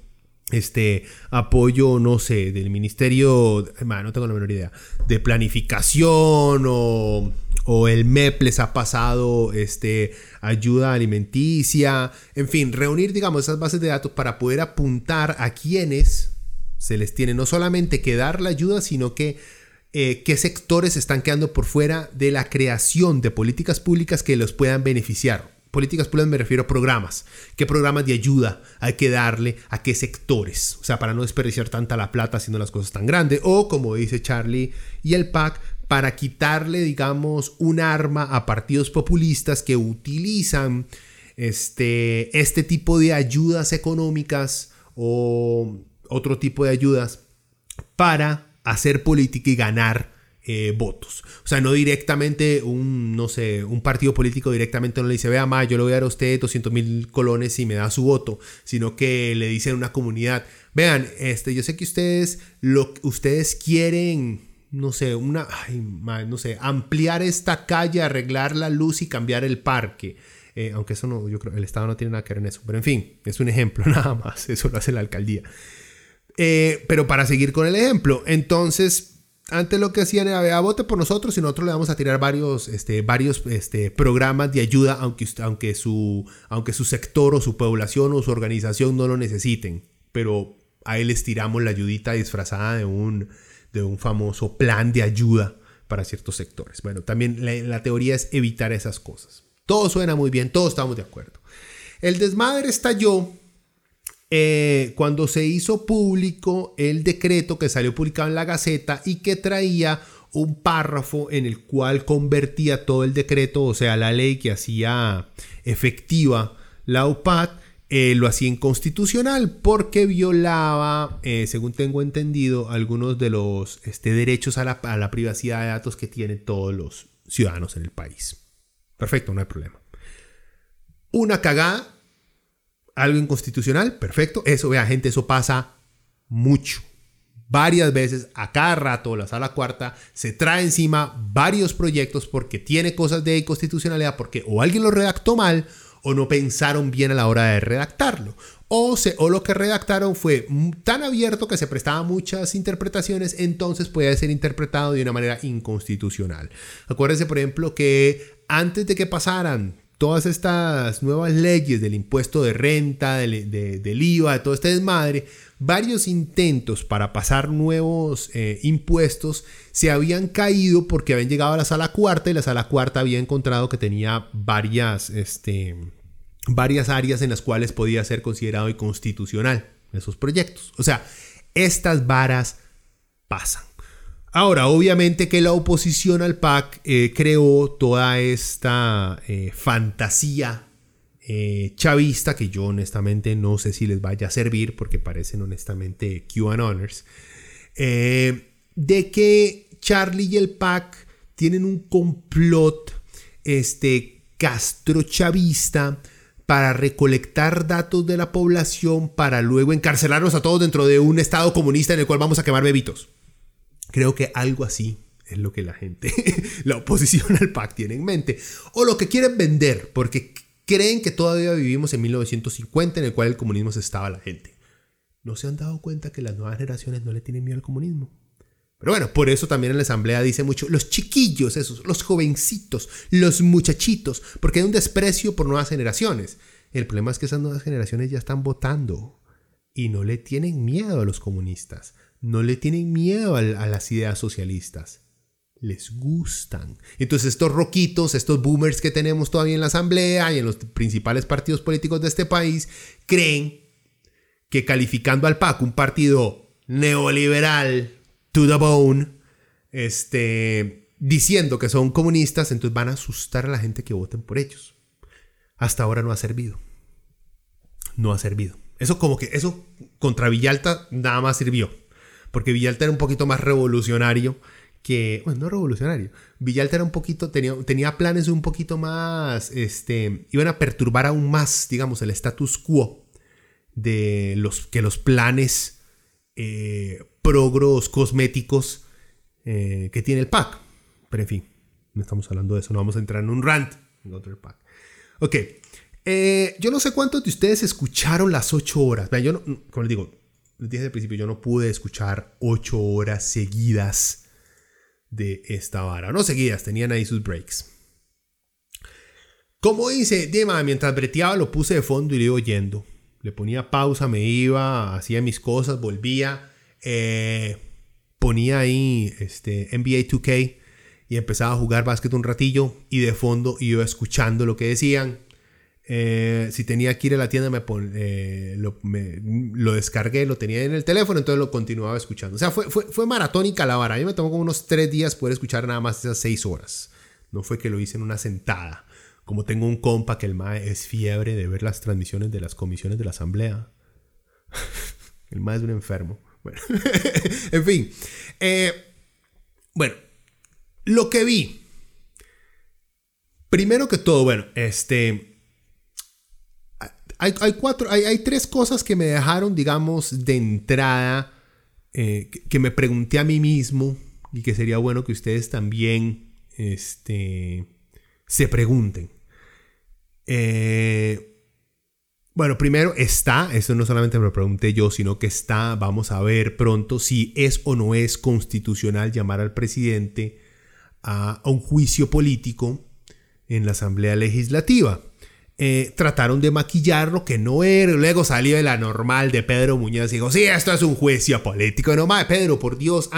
este apoyo, no sé, del ministerio, no tengo la menor idea, de planificación o o el MEP les ha pasado este, ayuda alimenticia, en fin, reunir, digamos, esas bases de datos para poder apuntar a quienes se les tiene no solamente que dar la ayuda, sino que eh, qué sectores están quedando por fuera de la creación de políticas públicas que los puedan beneficiar. Políticas públicas me refiero a programas. ¿Qué programas de ayuda hay que darle a qué sectores? O sea, para no desperdiciar tanta la plata haciendo las cosas tan grandes. O, como dice Charlie y el PAC, para quitarle, digamos, un arma a partidos populistas que utilizan este, este tipo de ayudas económicas o otro tipo de ayudas para hacer política y ganar eh, votos. O sea, no directamente un, no sé, un partido político directamente no le dice, vea, ma, yo le voy a dar a usted 200 mil colones y me da su voto, sino que le dice a una comunidad, vean, este, yo sé que ustedes, lo, ustedes quieren no sé, una, no sé, ampliar esta calle, arreglar la luz y cambiar el parque. Eh, aunque eso no, yo creo, el Estado no tiene nada que ver en eso. Pero en fin, es un ejemplo nada más. Eso lo hace la alcaldía. Eh, pero para seguir con el ejemplo, entonces, antes lo que hacían era, vote por nosotros y nosotros le vamos a tirar varios, este, varios este, programas de ayuda, aunque, aunque, su, aunque su sector o su población o su organización no lo necesiten. Pero ahí les tiramos la ayudita disfrazada de un de un famoso plan de ayuda para ciertos sectores. Bueno, también la, teoría es evitar esas cosas. Todo suena muy bien, todos estamos de acuerdo. El desmadre estalló eh, cuando se hizo público el decreto que salió publicado en la Gaceta y que traía un párrafo en el cual convertía todo el decreto, o sea, la ley que hacía efectiva la UPAD, eh, lo hacía inconstitucional porque violaba, eh, según tengo entendido, algunos de los este, derechos a la, privacidad de datos que tienen todos los ciudadanos en el país. Perfecto, no hay problema. Una cagada, algo inconstitucional, perfecto. Eso, vea, gente, eso pasa mucho. Varias veces, a cada rato, la sala cuarta se trae encima varios proyectos porque tiene cosas de inconstitucionalidad, porque o alguien lo redactó mal o no pensaron bien a la hora de redactarlo. O, se, o lo que redactaron fue tan abierto que se prestaba muchas interpretaciones, entonces puede ser interpretado de una manera inconstitucional. Acuérdense, por ejemplo, que antes de que pasaran todas estas nuevas leyes del impuesto de renta, del, IVA, de todo este desmadre, varios intentos para pasar nuevos eh, impuestos se habían caído porque habían llegado a la sala cuarta y la sala cuarta había encontrado que tenía varias, este, varias áreas en las cuales podía ser considerado inconstitucional esos proyectos. O sea, estas varas pasan. Ahora, obviamente que la oposición al PAC eh, creó toda esta eh, fantasía eh, chavista que yo honestamente no sé si les vaya a servir porque parecen honestamente QAnoners, de que Charlie y el PAC tienen un complot este, castrochavista para recolectar datos de la población para luego encarcelarlos a todos dentro de un estado comunista en el cual vamos a quemar bebitos. Creo que algo así es lo que la gente, la oposición al PAC tiene en mente. O lo que quieren vender, porque creen que todavía vivimos en 1950 en el cual el comunismo se estaba la gente. No se han dado cuenta que las nuevas generaciones no le tienen miedo al comunismo. Pero bueno, por eso también en la asamblea dice mucho los chiquillos, esos, los jovencitos, los muchachitos, porque hay un desprecio por nuevas generaciones. El problema es que esas nuevas generaciones ya están votando y no le tienen miedo a los comunistas no le tienen miedo a, las ideas socialistas. Les gustan. Entonces estos roquitos, estos boomers que tenemos todavía en la asamblea y en los principales partidos políticos de este país, creen que calificando al PAC un partido neoliberal to the bone, este, diciendo que son comunistas, entonces van a asustar a la gente que voten por ellos. Hasta ahora no ha servido. No ha servido. Eso como que, eso contra Villalta nada más sirvió porque Villalta era un poquito más revolucionario que, bueno, no revolucionario, Villalta era un poquito, tenía, tenía planes un poquito más, este, iban a perturbar aún más, digamos, el status quo de los, que los planes eh, progros cosméticos eh, que tiene el PAC. Pero en fin, no estamos hablando de eso, no vamos a entrar en un rant en otro PAC. Ok, eh, yo no sé cuántos de ustedes escucharon las ocho horas. Vean, yo no, como les digo, dije al principio, yo no pude escuchar ocho horas seguidas de esta vara. No seguidas, tenían ahí sus breaks. Como dice, Dima, mientras breteaba lo puse de fondo y le iba oyendo. Le ponía pausa, me iba, hacía mis cosas, volvía. Eh, ponía ahí este, NBA 2K y empezaba a jugar básquet un ratillo y de fondo iba escuchando lo que decían eh, si tenía que ir a la tienda, me, eh, lo, descargué, lo tenía en el teléfono, entonces lo continuaba escuchando. O sea, fue, fue, maratónica la vara. A me tomó como unos tres días poder escuchar nada más esas seis horas. No fue que lo hice en una sentada. Como tengo un compa que el MAE es fiebre de ver las transmisiones de las comisiones de la asamblea. el MAE es un enfermo. Bueno, en fin. Eh, bueno, lo que vi. Primero que todo, bueno, este hay, cuatro, hay, tres cosas que me dejaron, digamos, de entrada, eh, que, me pregunté a mí mismo y que sería bueno que ustedes también este, se pregunten. Eh, bueno, primero está, eso no solamente me lo pregunté yo, sino que está, vamos a ver pronto si es o no es constitucional llamar al presidente a un juicio político en la Asamblea Legislativa. Eh, trataron de maquillarlo, que no era. Luego salió de la normal de Pedro Muñoz y dijo, sí, esto es un juicio político. No más, Pedro, por Dios.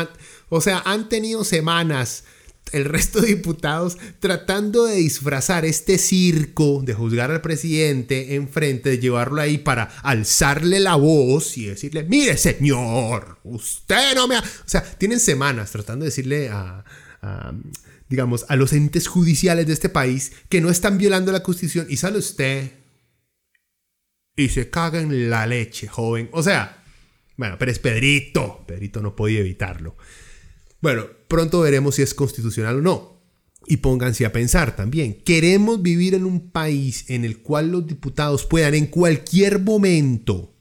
o sea, han tenido semanas el resto de diputados tratando de disfrazar este circo de juzgar al presidente enfrente, de llevarlo ahí para alzarle la voz y decirle, mire señor, usted no me... Ha... O sea, tienen semanas tratando de decirle a digamos, a los entes judiciales de este país que no están violando la constitución y sale usted y se caga en la leche, joven. O sea, bueno, pero es Pedrito. Pedrito no podía evitarlo. Bueno, pronto veremos si es constitucional o no. Y pónganse a pensar también, queremos vivir en un país en el cual los diputados puedan en cualquier momento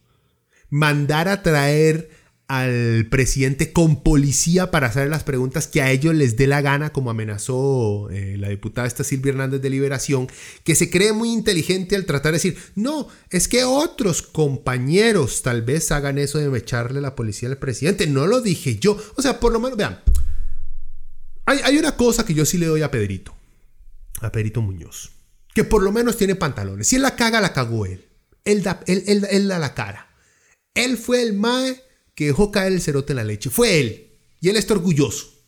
mandar a traer al presidente con policía para hacer las preguntas que a ellos les dé la gana, como amenazó eh, la diputada esta Silvia Hernández de Liberación, que se cree muy inteligente al tratar de decir, no, es que otros compañeros tal vez hagan eso de echarle la policía al presidente, no lo dije yo, o sea, por lo menos, vean, hay, hay una cosa que yo sí le doy a Pedrito, a Pedrito Muñoz. que por lo menos tiene pantalones. Si él la caga, la cagó él. Él da, él, él, da la cara. Él fue el mae que dejó caer el cerote en la leche. Fue él. Y él está orgulloso.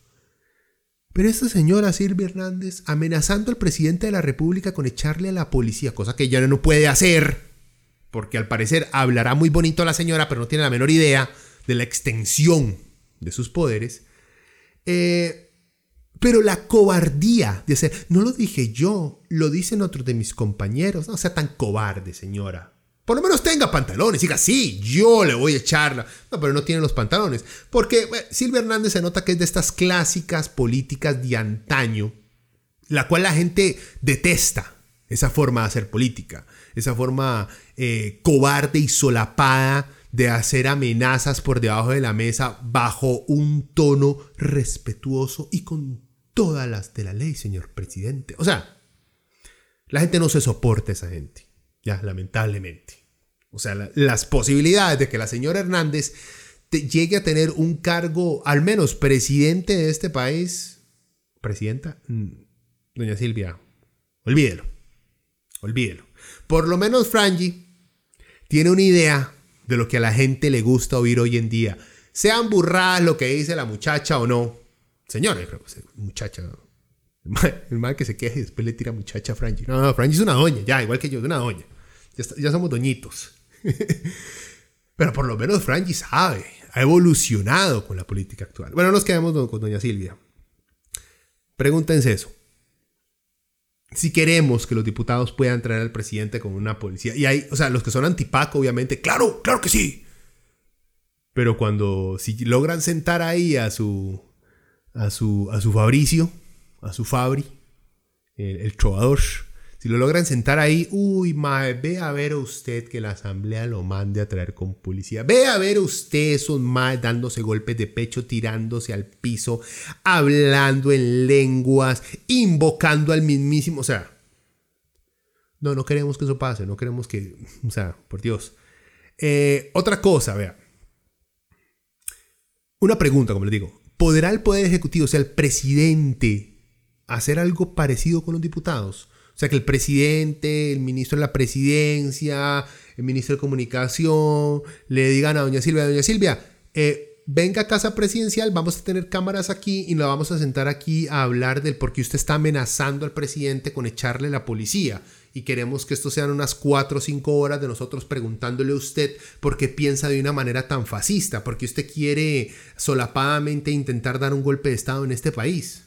Pero esta señora Silvia Hernández amenazando al presidente de la República con echarle a la policía, cosa que ella no puede hacer, porque al parecer hablará muy bonito la señora, pero no tiene la menor idea de la extensión de sus poderes. Eh, pero la cobardía de hacer, no lo dije yo, lo dicen otros de mis compañeros, no sea tan cobarde, señora. Por lo menos tenga pantalones, diga, sí, yo le voy a echarla. No, pero no tiene los pantalones. Porque Silvia Hernández se nota que es de estas clásicas políticas de antaño, la cual la gente detesta, esa forma de hacer política, esa forma eh, cobarde y solapada de hacer amenazas por debajo de la mesa bajo un tono respetuoso y con todas las de la ley, señor presidente. O sea, la gente no se soporta esa gente, ya, lamentablemente. O sea, las posibilidades de que la señora Hernández llegue a tener un cargo, al menos presidente de este país, presidenta, mm, doña Silvia, olvídelo, olvídelo. Por lo menos Frangi tiene una idea de lo que a la gente le gusta oír hoy en día. Sean burradas lo que dice la muchacha o no. Señores, muchacha. El mal que se queje y después le tira muchacha a Frangie. No, no, Frangie es una doña, ya, igual que yo, es una doña. Ya, somos doñitos. Pero por lo menos Frangie sabe, ha evolucionado con la política actual. Bueno, nos quedamos con doña Silvia. Pregúntense eso. Si queremos que los diputados puedan traer al presidente con una policía, y hay, o sea, los que son antipaco, obviamente, claro, claro que sí. Pero cuando, si logran sentar ahí a su, a su, a su Fabricio, a su Fabri, el, el trovador, si lo logran sentar ahí, uy, mae, ve a ver usted que la asamblea lo mande a traer con policía. Ve a ver usted esos mae dándose golpes de pecho, tirándose al piso, hablando en lenguas, invocando al mismísimo. O sea, no, no queremos que eso pase, no queremos que. O sea, por Dios. Eh, otra cosa, vea. Una pregunta, como les digo. ¿Podrá el Poder Ejecutivo, o sea, el presidente, hacer algo parecido con los diputados? O sea, que el presidente, el ministro de la presidencia, el ministro de comunicación, le digan a doña Silvia, doña Silvia, eh, venga a casa presidencial, vamos a tener cámaras aquí y nos vamos a sentar aquí a hablar del por qué usted está amenazando al presidente con echarle la policía. Y queremos que esto sean unas cuatro o cinco horas de nosotros preguntándole a usted por qué piensa de una manera tan fascista, por qué usted quiere solapadamente intentar dar un golpe de Estado en este país.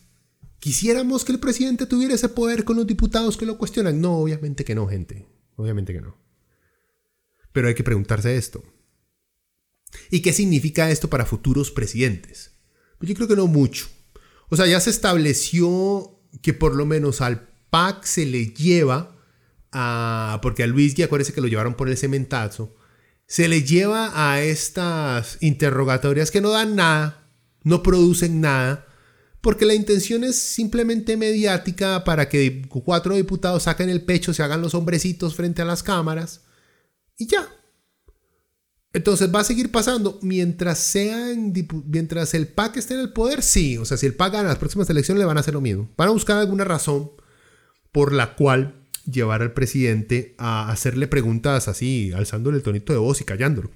¿Quisiéramos que el presidente tuviera ese poder con los diputados que lo cuestionan? No, obviamente que no, gente. Obviamente que no. Pero hay que preguntarse esto. ¿Y qué significa esto para futuros presidentes? Pues yo creo que no mucho. O sea, ya se estableció que por lo menos al PAC se le lleva a... Porque a Luis, acuérdese que lo llevaron por el cementazo. Se le lleva a estas interrogatorias que no dan nada, no producen nada porque la intención es simplemente mediática para que cuatro diputados saquen el pecho, se hagan los hombrecitos frente a las cámaras y ya. Entonces va a seguir pasando mientras sean mientras el PAC esté en el poder, sí, o sea, si el PAC gana las próximas elecciones le van a hacer lo mismo. Van a buscar alguna razón por la cual llevar al presidente a hacerle preguntas así, alzándole el tonito de voz y callándolo.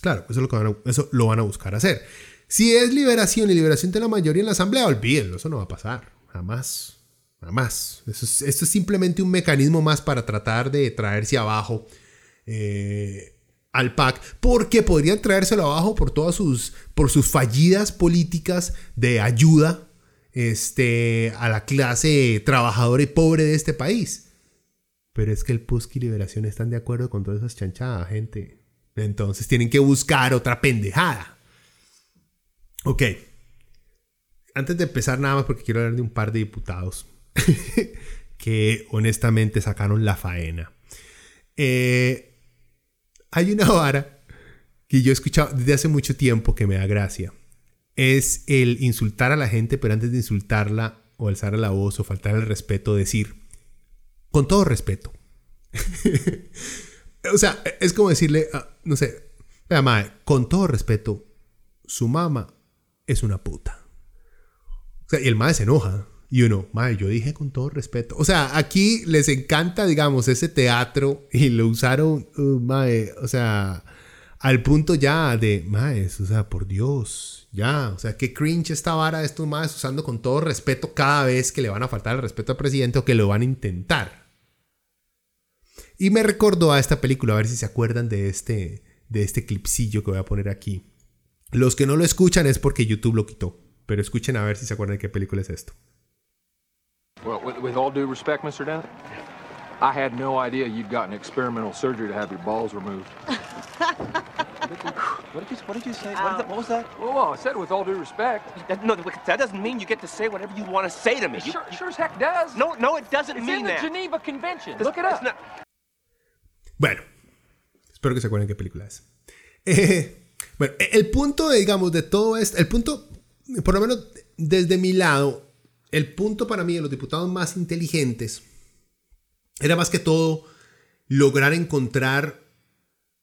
Claro, eso es lo que eso lo van a buscar hacer. Si es liberación y liberación de la mayoría en la asamblea, olvídenlo, eso no va a pasar. Jamás. Jamás. esto es simplemente un mecanismo más para tratar de traerse abajo eh, al PAC, porque podrían traérselo abajo por todas sus, por sus fallidas políticas de ayuda este, a la clase trabajadora y pobre de este país. Pero es que el PUSC y Liberación están de acuerdo con todas esas chanchadas, gente. Entonces tienen que buscar otra pendejada. Ok. Antes de empezar nada más porque quiero hablar de un par de diputados que honestamente sacaron la faena. Eh, hay una vara que yo he escuchado desde hace mucho tiempo que me da gracia. Es el insultar a la gente, pero antes de insultarla o alzar la voz o faltar el respeto, decir, con todo respeto. o sea, es como decirle, ah, no sé, con todo respeto, su mamá es una puta. O sea, y el mae se enoja. Y uno, madre, yo dije con todo respeto. O sea, aquí les encanta, digamos, ese teatro y lo usaron, uh, o sea, al punto ya de, madre, o sea, por Dios, ya, o sea, qué cringe esta vara de estos madres usando con todo respeto cada vez que le van a faltar el respeto al presidente o que lo van a intentar. Y me recordó a esta película, a ver si se acuerdan de este, de este clipsillo que voy a poner aquí. Los que no lo escuchan es porque YouTube lo quitó, pero escuchen a ver si se acuerdan de qué película es esto. Well, with, with all due respect, Mr. Dent, I had no idea you'd gotten experimental surgery to have your balls removed. What did you, what did you say? What, is that, what was that? Well, well, I said with all due respect. That- No, that doesn't mean you get to say whatever you want to say to me. You- sure, sure as heck does. no, no, it doesn't it's mean in the. Geneva Convention. Look it up. not- Bueno, espero que se acuerden qué película es. Eh, bueno, el punto, digamos, de todo esto, el punto, por lo menos desde mi lado, el punto para mí de los diputados más inteligentes era más que todo lograr encontrar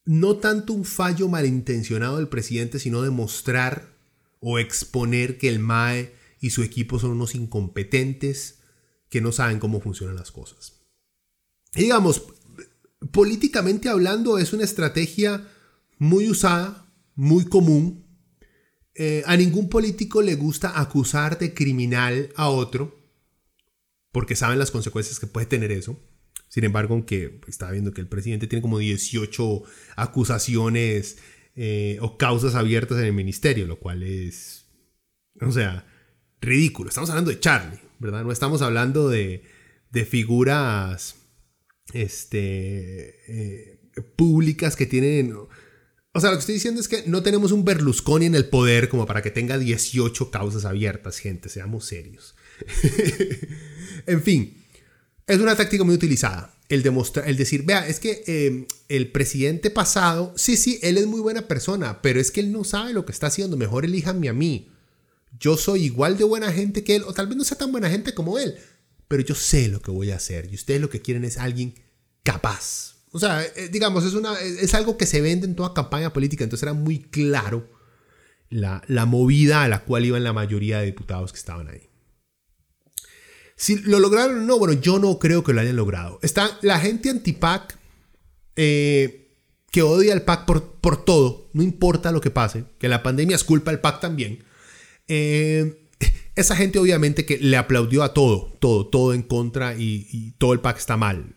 no tanto un fallo malintencionado del presidente, sino demostrar o exponer que el MAE y su equipo son unos incompetentes que no saben cómo funcionan las cosas. Y digamos, políticamente hablando, es una estrategia muy usada, muy común. Eh, a ningún político le gusta acusar de criminal a otro, porque saben las consecuencias que puede tener eso. Sin embargo, aunque estaba viendo que el presidente tiene como 18 acusaciones eh, o causas abiertas en el ministerio, lo cual es, o sea, ridículo. Estamos hablando de Charlie, ¿verdad? No estamos hablando de, de figuras este, eh, públicas que tienen... O sea, lo que estoy diciendo es que no tenemos un Berlusconi en el poder como para que tenga 18 causas abiertas, gente, seamos serios. en fin, es una táctica muy utilizada. El, demostrar, el decir, vea, es que eh, el presidente pasado, sí, sí, él es muy buena persona, pero es que él no sabe lo que está haciendo, mejor elíjanme a mí. Yo soy igual de buena gente que él, o tal vez no sea tan buena gente como él, pero yo sé lo que voy a hacer y ustedes lo que quieren es alguien capaz. O sea, eh, digamos, es, una, es algo que se vende en toda campaña política, entonces era muy claro la, movida a la cual iban la mayoría de diputados que estaban ahí. Si lo lograron o no, bueno, yo no creo que lo hayan logrado. Está la gente anti-PAC eh, que odia al PAC por, todo, no importa lo que pase, que la pandemia es culpa del PAC también. Eh, esa gente obviamente que le aplaudió a todo, todo, todo en contra y, y todo el PAC está mal.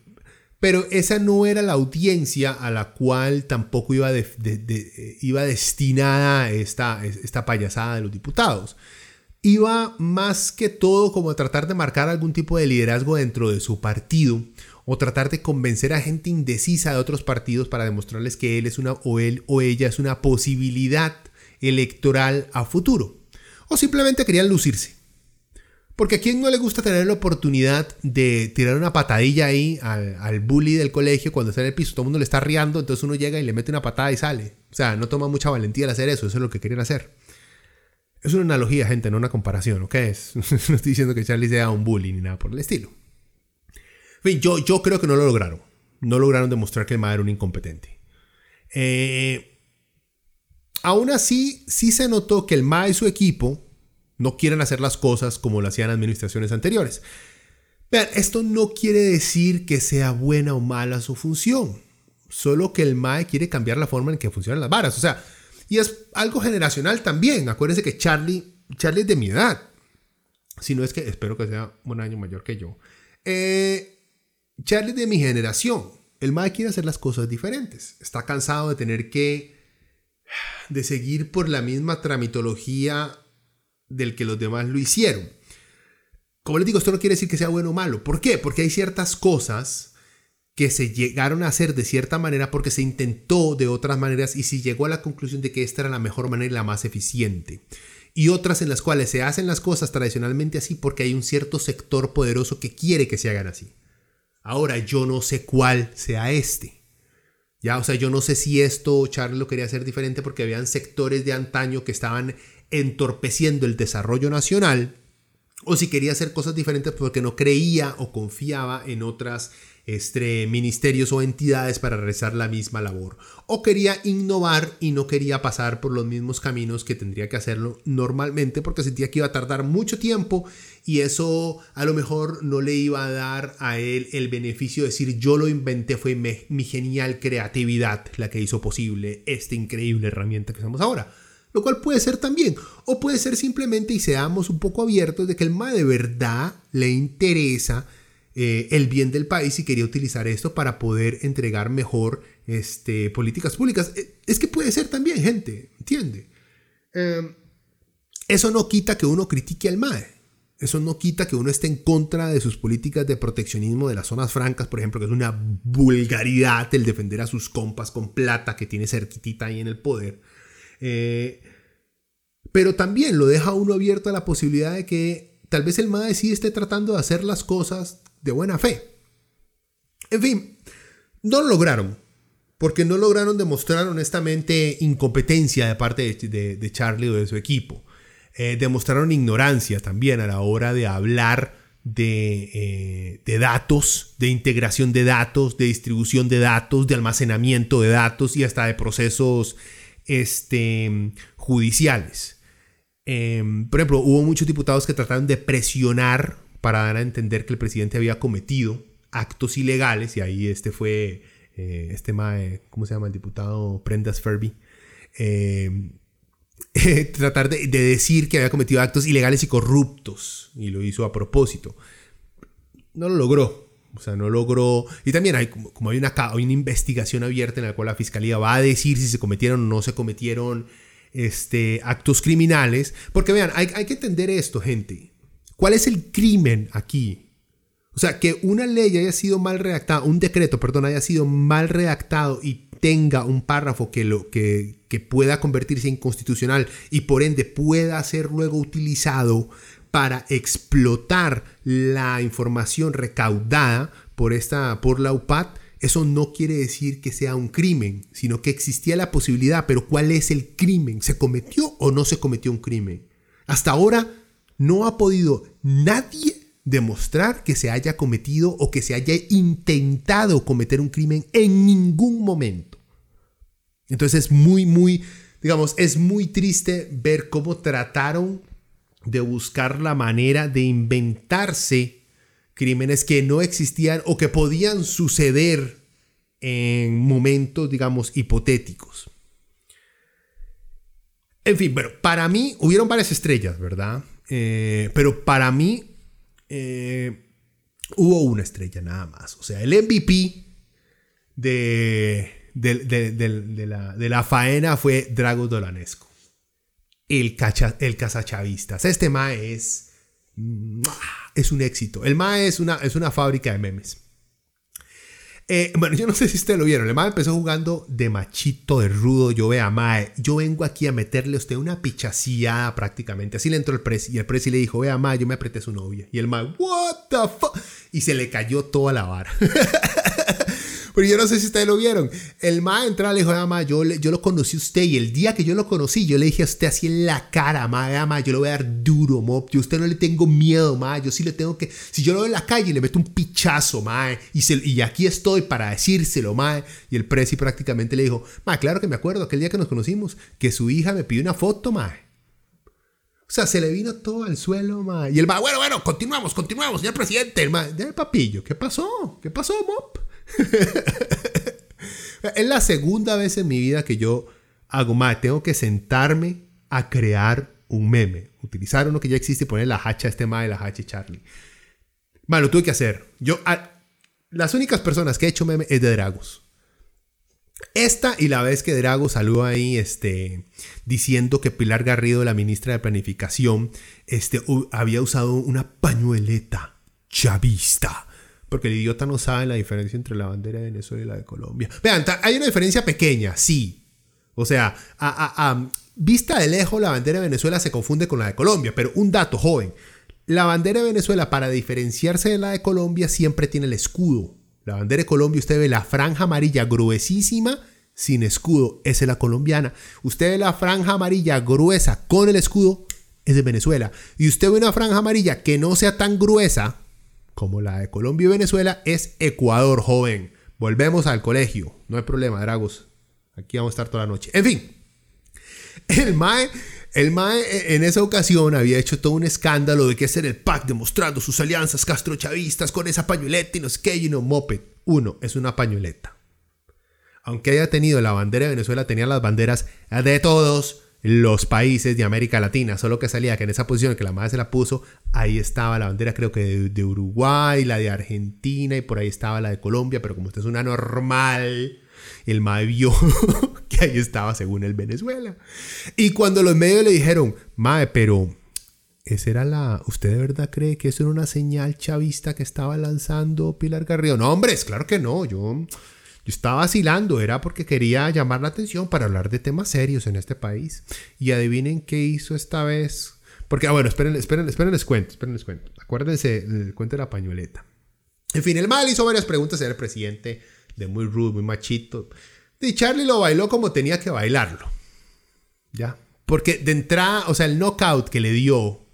Pero esa no era la audiencia a la cual tampoco iba, de, iba destinada esta, esta payasada de los diputados. Iba más que todo como a tratar de marcar algún tipo de liderazgo dentro de su partido o tratar de convencer a gente indecisa de otros partidos para demostrarles que él es una o él o ella es una posibilidad electoral a futuro. O simplemente querían lucirse. Porque a quién no le gusta tener la oportunidad de tirar una patadilla ahí al, al, bully del colegio cuando está en el piso, todo el mundo le está riando, entonces uno llega y le mete una patada y sale. O sea, no toma mucha valentía al hacer eso, eso es lo que querían hacer. Es una analogía, gente, no una comparación, ¿ok? Es, no estoy diciendo que Charlie sea un bully ni nada por el estilo. En fin, yo, yo creo que no lo lograron. No lograron demostrar que el MAE era un incompetente. Eh, aún así, sí se notó que el MAE y su equipo no quieren hacer las cosas como lo hacían administraciones anteriores. Vean, esto no quiere decir que sea buena o mala su función, solo que el MAE quiere cambiar la forma en que funcionan las varas. O sea, y es algo generacional también. Acuérdense que Charlie, Charlie es de mi edad. Si no es que espero que sea un año mayor que yo. Eh, Charlie es de mi generación. El MAE quiere hacer las cosas diferentes. Está cansado de tener que de seguir por la misma tramitología del que los demás lo hicieron. Como les digo, esto no quiere decir que sea bueno o malo. ¿Por qué? Porque hay ciertas cosas que se llegaron a hacer de cierta manera porque se intentó de otras maneras y se llegó a la conclusión de que esta era la mejor manera y la más eficiente. Y otras en las cuales se hacen las cosas tradicionalmente así porque hay un cierto sector poderoso que quiere que se hagan así. Ahora yo no sé cuál sea este. Ya, o sea, yo no sé si esto Charlie lo quería hacer diferente porque habían sectores de antaño que estaban entorpeciendo el desarrollo nacional o si quería hacer cosas diferentes porque no creía o confiaba en otras este, ministerios o entidades para realizar la misma labor. O quería innovar y no quería pasar por los mismos caminos que tendría que hacerlo normalmente porque sentía que iba a tardar mucho tiempo y eso a lo mejor no le iba a dar a él el beneficio de decir yo lo inventé, fue mi, genial creatividad la que hizo posible esta increíble herramienta que usamos ahora. Lo cual puede ser también. O puede ser simplemente, y seamos un poco abiertos, de que el MA de verdad le interesa eh, el bien del país y quería utilizar esto para poder entregar mejor este, políticas públicas. Eh, es que puede ser también, gente, ¿entiende? Em, eso no quita que uno critique al MAE. Eso no quita que uno esté en contra de sus políticas de proteccionismo de las zonas francas, por ejemplo, que es una vulgaridad el defender a sus compas con plata que tiene cerquitita ahí en el poder. Eh, pero también lo deja uno abierto a la posibilidad de que tal vez el MAE sí esté tratando de hacer las cosas de buena fe. En fin, no lo lograron, porque no lograron demostrar honestamente incompetencia de parte de, Charlie o de su equipo. Eh, demostraron ignorancia también a la hora de hablar eh, de, datos, de integración de datos, de distribución de datos, de almacenamiento de datos y hasta de procesos este, judiciales. Em, por ejemplo, hubo muchos diputados que trataron de presionar para dar a entender que el presidente había cometido actos ilegales, y ahí este fue, eh, este mae, ¿cómo se llama? El diputado Prendas Ferby. Em, tratar de, decir que había cometido actos ilegales y corruptos, y lo hizo a propósito. No lo logró, o sea, no logró. Y también hay como, hay, una, hay una investigación abierta en la cual la fiscalía va a decir si se cometieron o no se cometieron este, actos criminales. Porque vean, hay, hay que entender esto, gente. ¿Cuál es el crimen aquí? O sea, que una ley haya sido mal redactada, un decreto, perdón, haya sido mal redactado y tenga un párrafo que, lo, que, que pueda convertirse en constitucional y por ende pueda ser luego utilizado para explotar la información recaudada por, esta, por la UPAD, eso no quiere decir que sea un crimen, sino que existía la posibilidad, pero ¿cuál es el crimen? ¿Se cometió o no se cometió un crimen? Hasta ahora no ha podido nadie demostrar que se haya cometido o que se haya intentado cometer un crimen en ningún momento. Entonces es muy, muy, digamos, es muy triste ver cómo trataron de buscar la manera de inventarse crímenes que no existían o que podían suceder en momentos, digamos, hipotéticos. En fin, bueno, para mí hubieron varias estrellas, ¿verdad? Eh, pero para mí eh, hubo una estrella nada más. O sea, el MVP de, de, la, de la faena fue Drago Dolanesco el, cacha, el cazachavistas. Este MAE es, es un éxito. El MAE es una, es una fábrica de memes. Eh, bueno, yo no sé si ustedes lo vieron. El MAE empezó jugando de machito, de rudo. Yo vea, MAE, yo vengo aquí a meterle a usted una pichacía prácticamente. Así le entró el presi. Y el presi le dijo, vea, MAE, yo me apreté a su novia. Y el MAE, what the fuck. Y se le cayó toda la vara. Pero yo no sé si ustedes lo vieron. El ma entra, le dijo, ama, yo, yo lo conocí a usted y el día que yo lo conocí, yo le dije a usted así en la cara, ma, ama, yo le voy a dar duro, mo. Yo a usted no le tengo miedo, ma. Yo sí le tengo que. Si yo lo veo en la calle, le meto un pichazo, ma. Y, y aquí estoy para decírselo, ma. Y el presi prácticamente le dijo, ma, claro que me acuerdo aquel día que nos conocimos, que su hija me pidió una foto, ma. O sea, se le vino todo al suelo, ma. Y el ma, bueno, bueno, continuamos, continuamos, señor presidente. El ma, ya, papillo, ¿qué pasó? ¿Qué pasó, mop? es la segunda vez en mi vida que yo hago más. Tengo que sentarme a crear un meme. Utilizar uno que ya existe y poner la hacha este ma de la hacha Charlie. Bueno, lo tuve que hacer. Yo, las únicas personas que he hecho meme es de Dragos. Esta y la vez que Drago salió ahí este, diciendo que Pilar Garrido, la ministra de Planificación, este, había usado una pañueleta chavista porque el idiota no sabe la diferencia entre la bandera de Venezuela y la de Colombia. Vean, hay una diferencia pequeña, sí. O sea, a, vista de lejos, la bandera de Venezuela se confunde con la de Colombia, pero un dato joven. La bandera de Venezuela, para diferenciarse de la de Colombia, siempre tiene el escudo. La bandera de Colombia, usted ve la franja amarilla gruesísima sin escudo, esa es la colombiana. Usted ve la franja amarilla gruesa con el escudo, es de Venezuela. Y usted ve una franja amarilla que no sea tan gruesa, como la de Colombia y Venezuela, es Ecuador, joven. Volvemos al colegio. No hay problema, Dragos. Aquí vamos a estar toda la noche. En fin, el MAE El en esa ocasión había hecho todo un escándalo de que era el PAC demostrando sus alianzas castrochavistas con esa pañoleta y no sé qué, y no moped. Uno, es una pañoleta. Aunque haya tenido la bandera de Venezuela, tenía las banderas de todos los países de América Latina, solo que salía que en esa posición que la madre se la puso, ahí estaba la bandera creo que de, de Uruguay, la de Argentina y por ahí estaba la de Colombia, pero como usted es una normal, el mae vio que ahí estaba según el Venezuela. Y cuando los medios le dijeron, mae, pero esa era la. ¿Usted de verdad cree que eso era una señal chavista que estaba lanzando Pilar Garrido? No, hombre, es claro que no. Yo, estaba vacilando, era porque quería llamar la atención para hablar de temas serios en este país. Y adivinen qué hizo esta vez. Porque, ah, bueno, esperen, esperen, esperen, les cuento, esperen, les cuento. Acuérdense, el cuento de la pañoleta. En fin, el mal hizo varias preguntas al presidente de muy rude, muy machito. Y Charlie lo bailó como tenía que bailarlo. ¿Ya? Porque de entrada, o sea, el knockout que le dio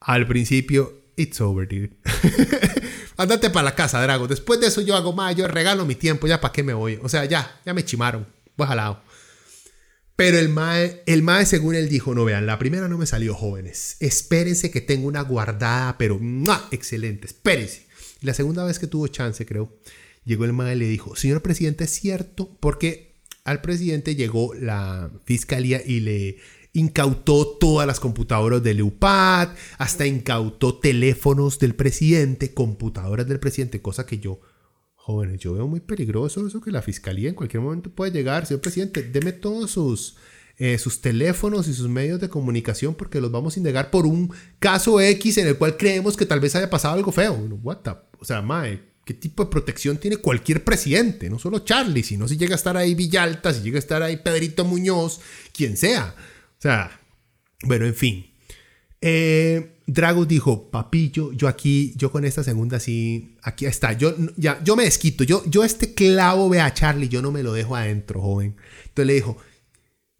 al principio, it's over, dude. Andate para la casa, Drago. Después de eso yo hago más, yo regalo mi tiempo, ya para qué me voy. O sea, ya, ya me chimaron. Voy jalado. Pero el mae, el mae, según él dijo, no vean, la primera no me salió, jóvenes. Espérense que tengo una guardada, pero ¡mua! excelente, espérense. La segunda vez que tuvo chance, creo, llegó el mae y le dijo, señor presidente, es cierto, porque al presidente llegó la fiscalía y le incautó todas las computadoras del UPAD, hasta incautó teléfonos del presidente, computadoras del presidente, cosa que yo, jóvenes, yo veo muy peligroso eso que la fiscalía en cualquier momento puede llegar, señor presidente, deme todos sus... eh, sus teléfonos y sus medios de comunicación porque los vamos a indagar por un caso X en el cual creemos que tal vez haya pasado algo feo. What the- O sea, mae, ¿qué tipo de protección tiene cualquier presidente? No solo Charlie, sino si llega a estar ahí Villalta, si llega a estar ahí Pedrito Muñoz, quien sea. Sea, bueno, en fin. Eh, Dragus dijo, papillo, yo aquí, yo con esta segunda sí, aquí está, yo ya, yo me desquito, yo, yo este clavo ve a Charlie, yo no me lo dejo adentro, joven. Entonces le dijo,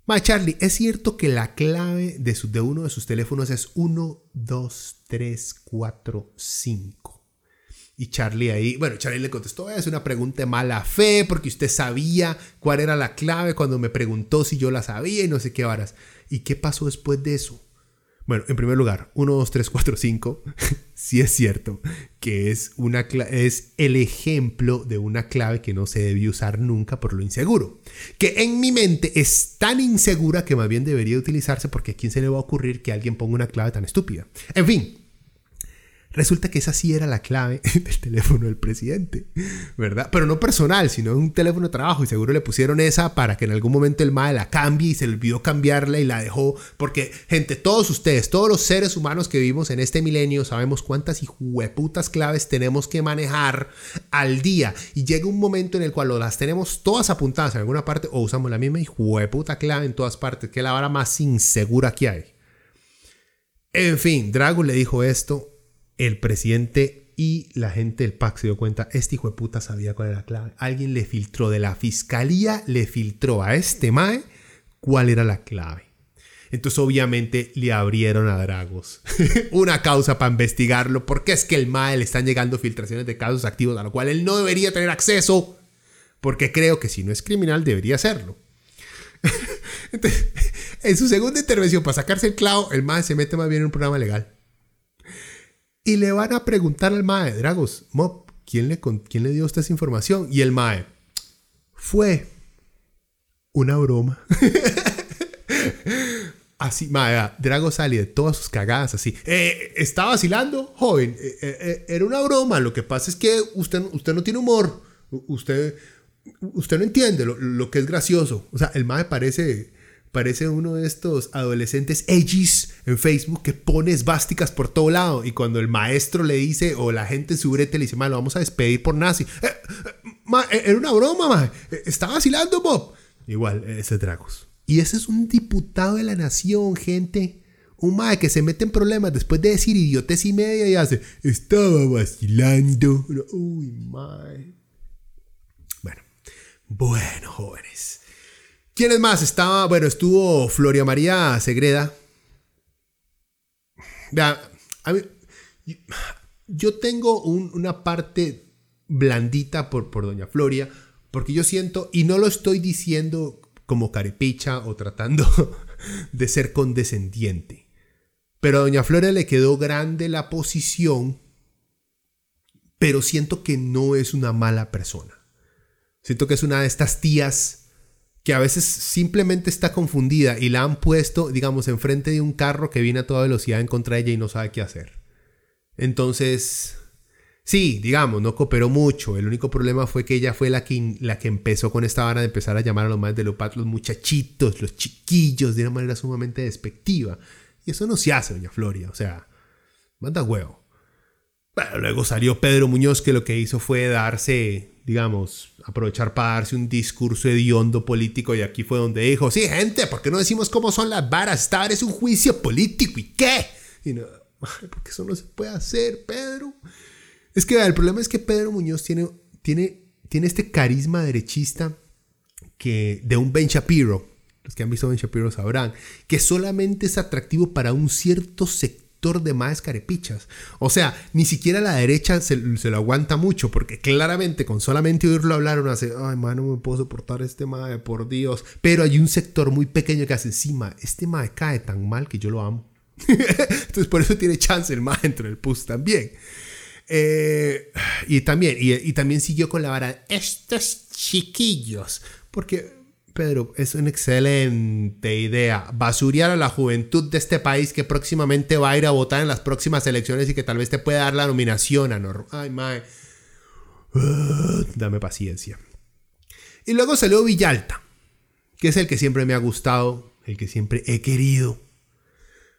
Ma Charlie, ¿es cierto que la clave de, de uno de sus teléfonos es 1, 2, 3, 4, 5? Y Charlie ahí, bueno, Charlie le contestó, es una pregunta de mala fe, porque usted sabía cuál era la clave cuando me preguntó si yo la sabía y no sé qué varas. ¿Y qué pasó después de eso? Bueno, en primer lugar, 1, 2, 3, 4, 5, sí es cierto que es, una es el ejemplo de una clave que no se debió usar nunca por lo inseguro. Que en mi mente es tan insegura que más bien debería utilizarse porque a quién se le va a ocurrir que alguien ponga una clave tan estúpida. En fin, Resulta que esa sí era la clave del teléfono del presidente, ¿verdad? Pero no personal, sino un teléfono de trabajo. Y seguro le pusieron esa para que en algún momento el MAE la cambie y se le olvidó cambiarla y la dejó. Porque, gente, todos ustedes, todos los seres humanos que vivimos en este milenio, sabemos cuántas hijueputas claves tenemos que manejar al día. Y llega un momento en el cual o las tenemos todas apuntadas en alguna parte o usamos la misma hijueputa clave en todas partes, que es la vara más insegura que hay. En fin, Drago le dijo esto el presidente y la gente del PAC se dio cuenta, este hijo de puta sabía cuál era la clave. Alguien le filtró de la fiscalía, le filtró a este Mae cuál era la clave. Entonces obviamente le abrieron a Dragos una causa para investigarlo, porque es que el MAE le están llegando filtraciones de casos activos a lo cual él no debería tener acceso, porque creo que si no es criminal debería. Entonces, en su segunda intervención para sacarse el clavo, el MAE se mete más bien en un programa legal. Y le van a preguntar al Mae, Dragos, Mob, ¿quién le, con- ¿quién le dio usted esa información? Y el Mae, fue una broma. Así, Mae, Drago sale de todas sus cagadas así. Eh, ¿Está vacilando, joven? Eh, eh, era una broma. Lo que pasa es que usted, no tiene humor. Usted no entiende lo, lo que es gracioso. O sea, el Mae parece, parece uno de estos adolescentes edgys en Facebook que pone esvásticas por todo lado. Y cuando el maestro le dice, o la gente en su brete le dice, lo vamos a despedir por nazi. Eh, eh, ma, eh, era una broma. Eh, Está vacilando, Bob. Igual, ese es Dragos. Y ese es un diputado de la nación, gente. Un mae que se mete en problemas después de decir idiotez y media y hace, estaba vacilando. Uy, mae. Bueno, bueno, jóvenes. ¿Quiénes más? Estaba, bueno, estuvo Floria María Segreda. A mí- yo- tengo un- una parte blandita por, por Doña Floria, porque yo siento, y no lo estoy diciendo como carepicha o tratando de ser condescendiente. Pero a Doña Flora le quedó grande la posición, pero siento que no es una mala persona. Siento que es una de estas tías que a veces simplemente está confundida y la han puesto, digamos, enfrente de un carro que viene a toda velocidad en contra de ella y no sabe qué hacer. Entonces, sí, digamos, no cooperó mucho. El único problema fue que ella fue la que, la que empezó con esta vara de empezar a llamar a los más de Lopat los muchachitos, los chiquillos, de una manera sumamente despectiva. Y eso no se hace, doña Floria. O sea, manda huevo. Bueno, luego salió Pedro Muñoz que lo que hizo fue darse digamos, aprovechar para darse un discurso hediondo político y aquí fue donde dijo, sí, gente, ¿por qué no decimos cómo son las varas? Esta es un juicio político y qué? Y no, porque eso no se puede hacer, Pedro. Es que el problema es que Pedro Muñoz tiene, tiene, tiene este carisma derechista que, de un Ben Shapiro, los que han visto Ben Shapiro sabrán, que solamente es atractivo para un cierto sector de más carepichas. O sea, ni siquiera la derecha se, lo aguanta mucho, porque claramente con solamente oírlo hablar uno hace, ay, man, no me puedo soportar este mae, por Dios. Pero hay un sector muy pequeño que hace, encima, este mae cae tan mal que yo lo amo. Entonces por eso tiene chance el mae dentro del PUS también. Eh, y también, y, y también siguió con la vara, estos chiquillos, porque Pedro, es una excelente idea. Basurear a la juventud de este país que próximamente va a ir a votar en las próximas elecciones y que tal vez te pueda dar la nominación a Nor Ay, mae. dame paciencia. Y luego salió Villalta, que es el que siempre me ha gustado, el que siempre he querido.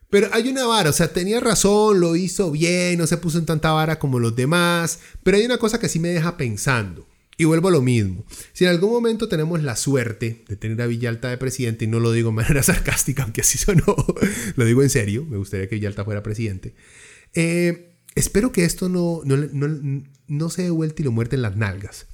Pero hay una vara, o sea, tenía razón, lo hizo bien, no se puso en tanta vara como los demás, pero hay una cosa que sí me deja pensando. Y vuelvo a lo mismo. Si en algún momento tenemos la suerte de tener a Villalta de presidente, y no lo digo de manera sarcástica, aunque así sonó, lo digo en serio, me gustaría que Villalta fuera presidente, eh, espero que esto no, no, se dé vuelta y lo muerte en las nalgas.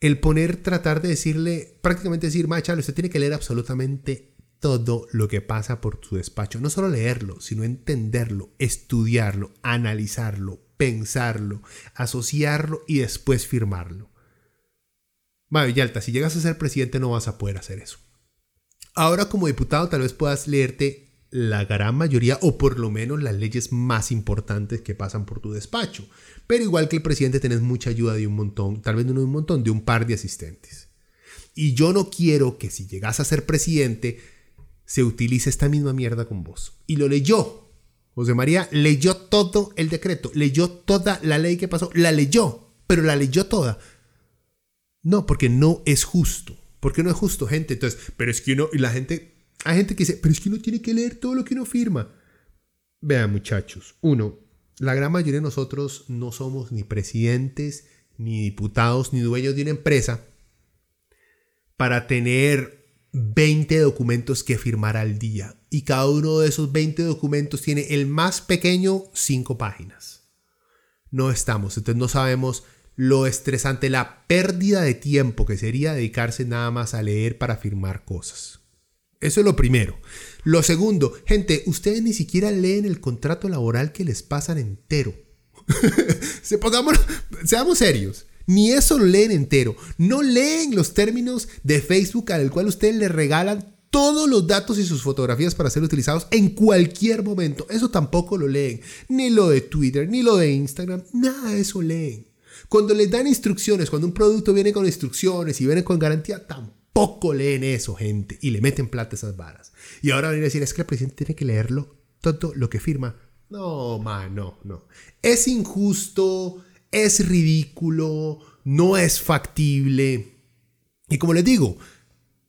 El poner, tratar de decirle, prácticamente decir, Machalo, usted tiene que leer absolutamente todo lo que pasa por su despacho. No solo leerlo, sino entenderlo, estudiarlo, analizarlo, pensarlo, asociarlo y después firmarlo. Villalta, si llegas a ser presidente no vas a poder hacer eso. Ahora como diputado tal vez puedas leerte la gran mayoría o por lo menos las leyes más importantes que pasan por tu despacho. Pero igual que el presidente tenés mucha ayuda de un montón, tal vez no de un montón, de un par de asistentes. Y yo no quiero que si llegas a ser presidente se utilice esta misma mierda con vos. Y lo leyó. José María leyó todo el decreto, leyó toda la ley que pasó, la leyó, pero la leyó toda. No, porque no es justo. Porque no es justo, gente. Entonces, pero es que uno, y la gente, hay gente que dice, pero es que uno tiene que leer todo lo que uno firma. Vean, muchachos, uno, la gran mayoría de nosotros no somos ni presidentes, ni diputados, ni dueños de una empresa para tener 20 documentos que firmar al día. Y cada uno de esos 20 documentos tiene el más pequeño 5 páginas. No estamos, entonces no sabemos lo estresante, la pérdida de tiempo que sería dedicarse nada más a leer para firmar cosas. Eso es lo primero. Lo segundo, gente, ustedes ni siquiera leen el contrato laboral que les pasan entero. Se seamos serios. Ni eso lo leen entero. No leen los términos de Facebook al cual ustedes le regalan todos los datos y sus fotografías para ser utilizados en cualquier momento. Eso tampoco lo leen. Ni lo de Twitter, ni lo de Instagram. Nada de eso leen. Cuando les dan instrucciones, cuando un producto viene con instrucciones y viene con garantía, tampoco leen eso, gente, y le meten plata a esas varas. Y ahora van a decir, es que el presidente tiene que leerlo todo lo que firma. No, man, no, no. Es injusto, es ridículo, no es factible. Y como les digo,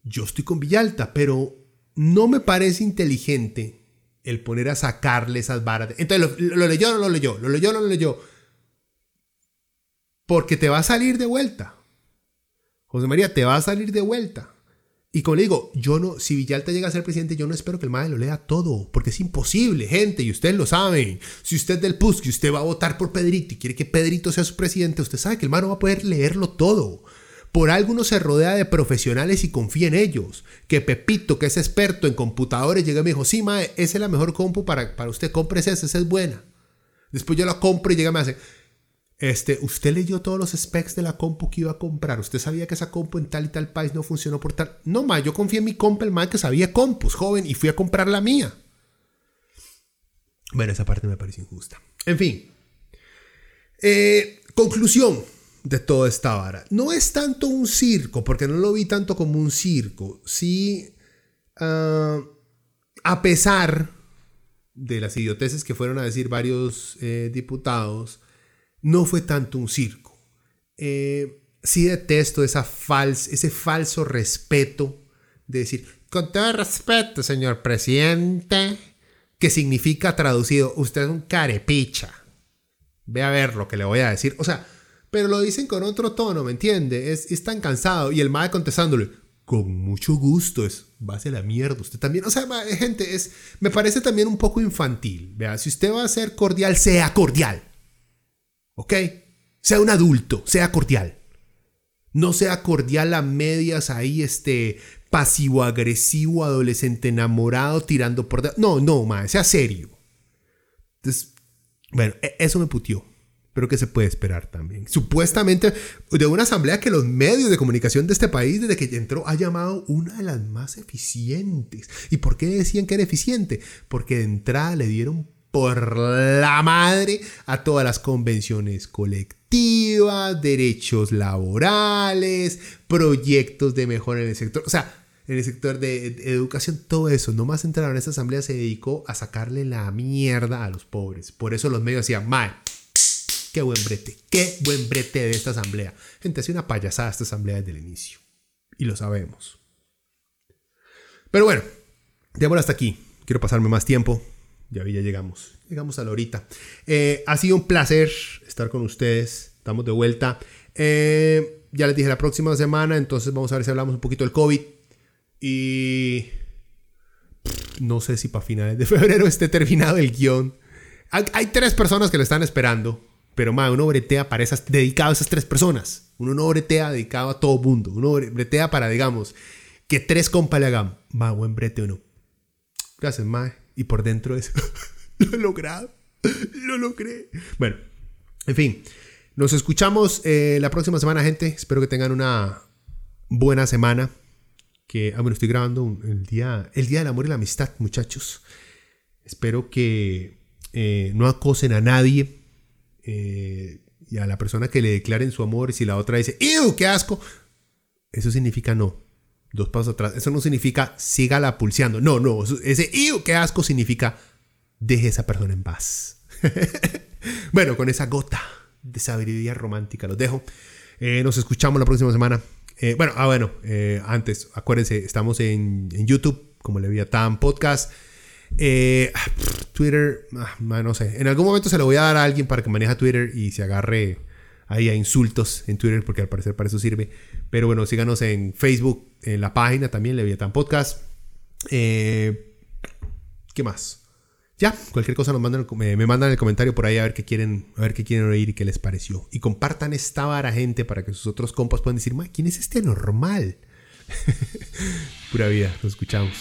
yo estoy con Villalta, pero no me parece inteligente el poner a sacarle esas varas. Entonces, ¿lo, lo leyó no lo leyó? ¿Lo leyó no lo leyó? Porque te va a salir de vuelta. José María, te va a salir de vuelta. Y como le digo, yo no, si Villalta llega a ser presidente, yo no espero que el MAE lo lea todo, porque es imposible, gente, y ustedes lo saben. Si usted es del PUS, que usted va a votar por Pedrito y quiere que Pedrito sea su presidente, usted sabe que el MAE no va a poder leerlo todo. Por algo uno se rodea de profesionales y confía en ellos. Que Pepito, que es experto en computadores, llega y me dijo, sí, Mae, esa es la mejor compu para, para usted, compre esa, esa es buena. Después yo la compro y llega y me hace, Este, usted leyó todos los specs de la compu que iba a comprar. Usted sabía que esa compu en tal y tal país no funcionó por tal. No, ma, yo confié en mi compa, el man que sabía compus, joven, y fui a comprar la mía. Bueno, esa parte me parece injusta. En fin. Eh, conclusión de toda esta vara. No es tanto un circo, porque no lo vi tanto como un circo. Sí, ah, a pesar de las idioteces que fueron a decir varios eh, diputados, no fue tanto un circo. Eh, sí detesto esa fals ese falso respeto de decir, con todo respeto, señor presidente, que significa traducido, usted es un carepicha. Ve a ver lo que le voy a decir. O sea, pero lo dicen con otro tono, ¿me entiende? Es, es tan cansado. Y el mae contestándole, con mucho gusto, es, base la mierda, usted también. O sea, gente, es, me parece también un poco infantil. Vea, si usted va a ser cordial, sea cordial. ¿Ok? Sea un adulto, sea cordial. No sea cordial a medias ahí, este, pasivo-agresivo, adolescente enamorado, tirando por... No, no, mae, sea serio. Entonces, bueno, e, eso me putió. Pero que se puede esperar también. Supuestamente de una asamblea que los medios de comunicación de este país desde que entró ha llamado una de las más eficientes. ¿Y por qué decían que era eficiente? Porque de entrada le dieron por la madre a todas las convenciones colectivas, derechos laborales, proyectos de mejora en el sector. O sea, en el sector de educación, todo eso. Nomás entraron a esta asamblea se dedicó a sacarle la mierda a los pobres. Por eso los medios decían, mal Qué buen brete, qué buen brete de esta asamblea. Gente, hace una payasada esta asamblea desde el inicio. Y lo sabemos. Pero bueno, dejémoslo hasta aquí. Quiero pasarme más tiempo. Ya ya llegamos. Llegamos a la horita. Eh, ha sido un placer estar con ustedes. Estamos de vuelta. Eh, ya les dije la próxima semana, entonces vamos a ver si hablamos un poquito del COVID. Y no sé si para finales de febrero esté terminado el guion. Hay, hay tres personas que lo están esperando. Pero, más uno bretea para esas, dedicado a esas tres personas. Uno no bretea dedicado a todo mundo. Uno bretea para, digamos, que tres compas le hagan, ma, buen brete uno. Gracias, ma. Y por dentro es, lo he logrado. Lo logré. Bueno, en fin. Nos escuchamos eh, la próxima semana, gente. Espero que tengan una buena semana. Que, ah, bueno, estoy grabando el, día, el día del amor y la amistad, muchachos. Espero que eh, no acosen a nadie eh, y a la persona que le declaren su amor, si la otra dice, ¡Ew, qué asco! Eso significa no. Dos pasos atrás. Eso no significa sígala pulseando. No, no. Ese ¡Ew, qué asco! significa deje esa persona en paz. bueno, con esa gota de sabiduría romántica los dejo. Eh, nos escuchamos la próxima semana. Eh, bueno, ah, bueno, antes, acuérdense, estamos en, YouTube, como Leviatán Podcast. Eh, Twitter, ah, no sé. En algún momento se lo voy a dar a alguien para que maneje Twitter y se agarre ahí a insultos en Twitter, porque al parecer para eso sirve. Pero bueno, síganos en Facebook, en la página también, Leviathan Podcast. Eh, ¿Qué más? Ya, cualquier cosa nos mandan, me, me mandan el comentario por ahí a ver qué quieren, a ver qué quieren oír y qué les pareció. Y compartan esta vara, gente, para que sus otros compas puedan decir, ¿quién es este normal? Pura vida, nos escuchamos.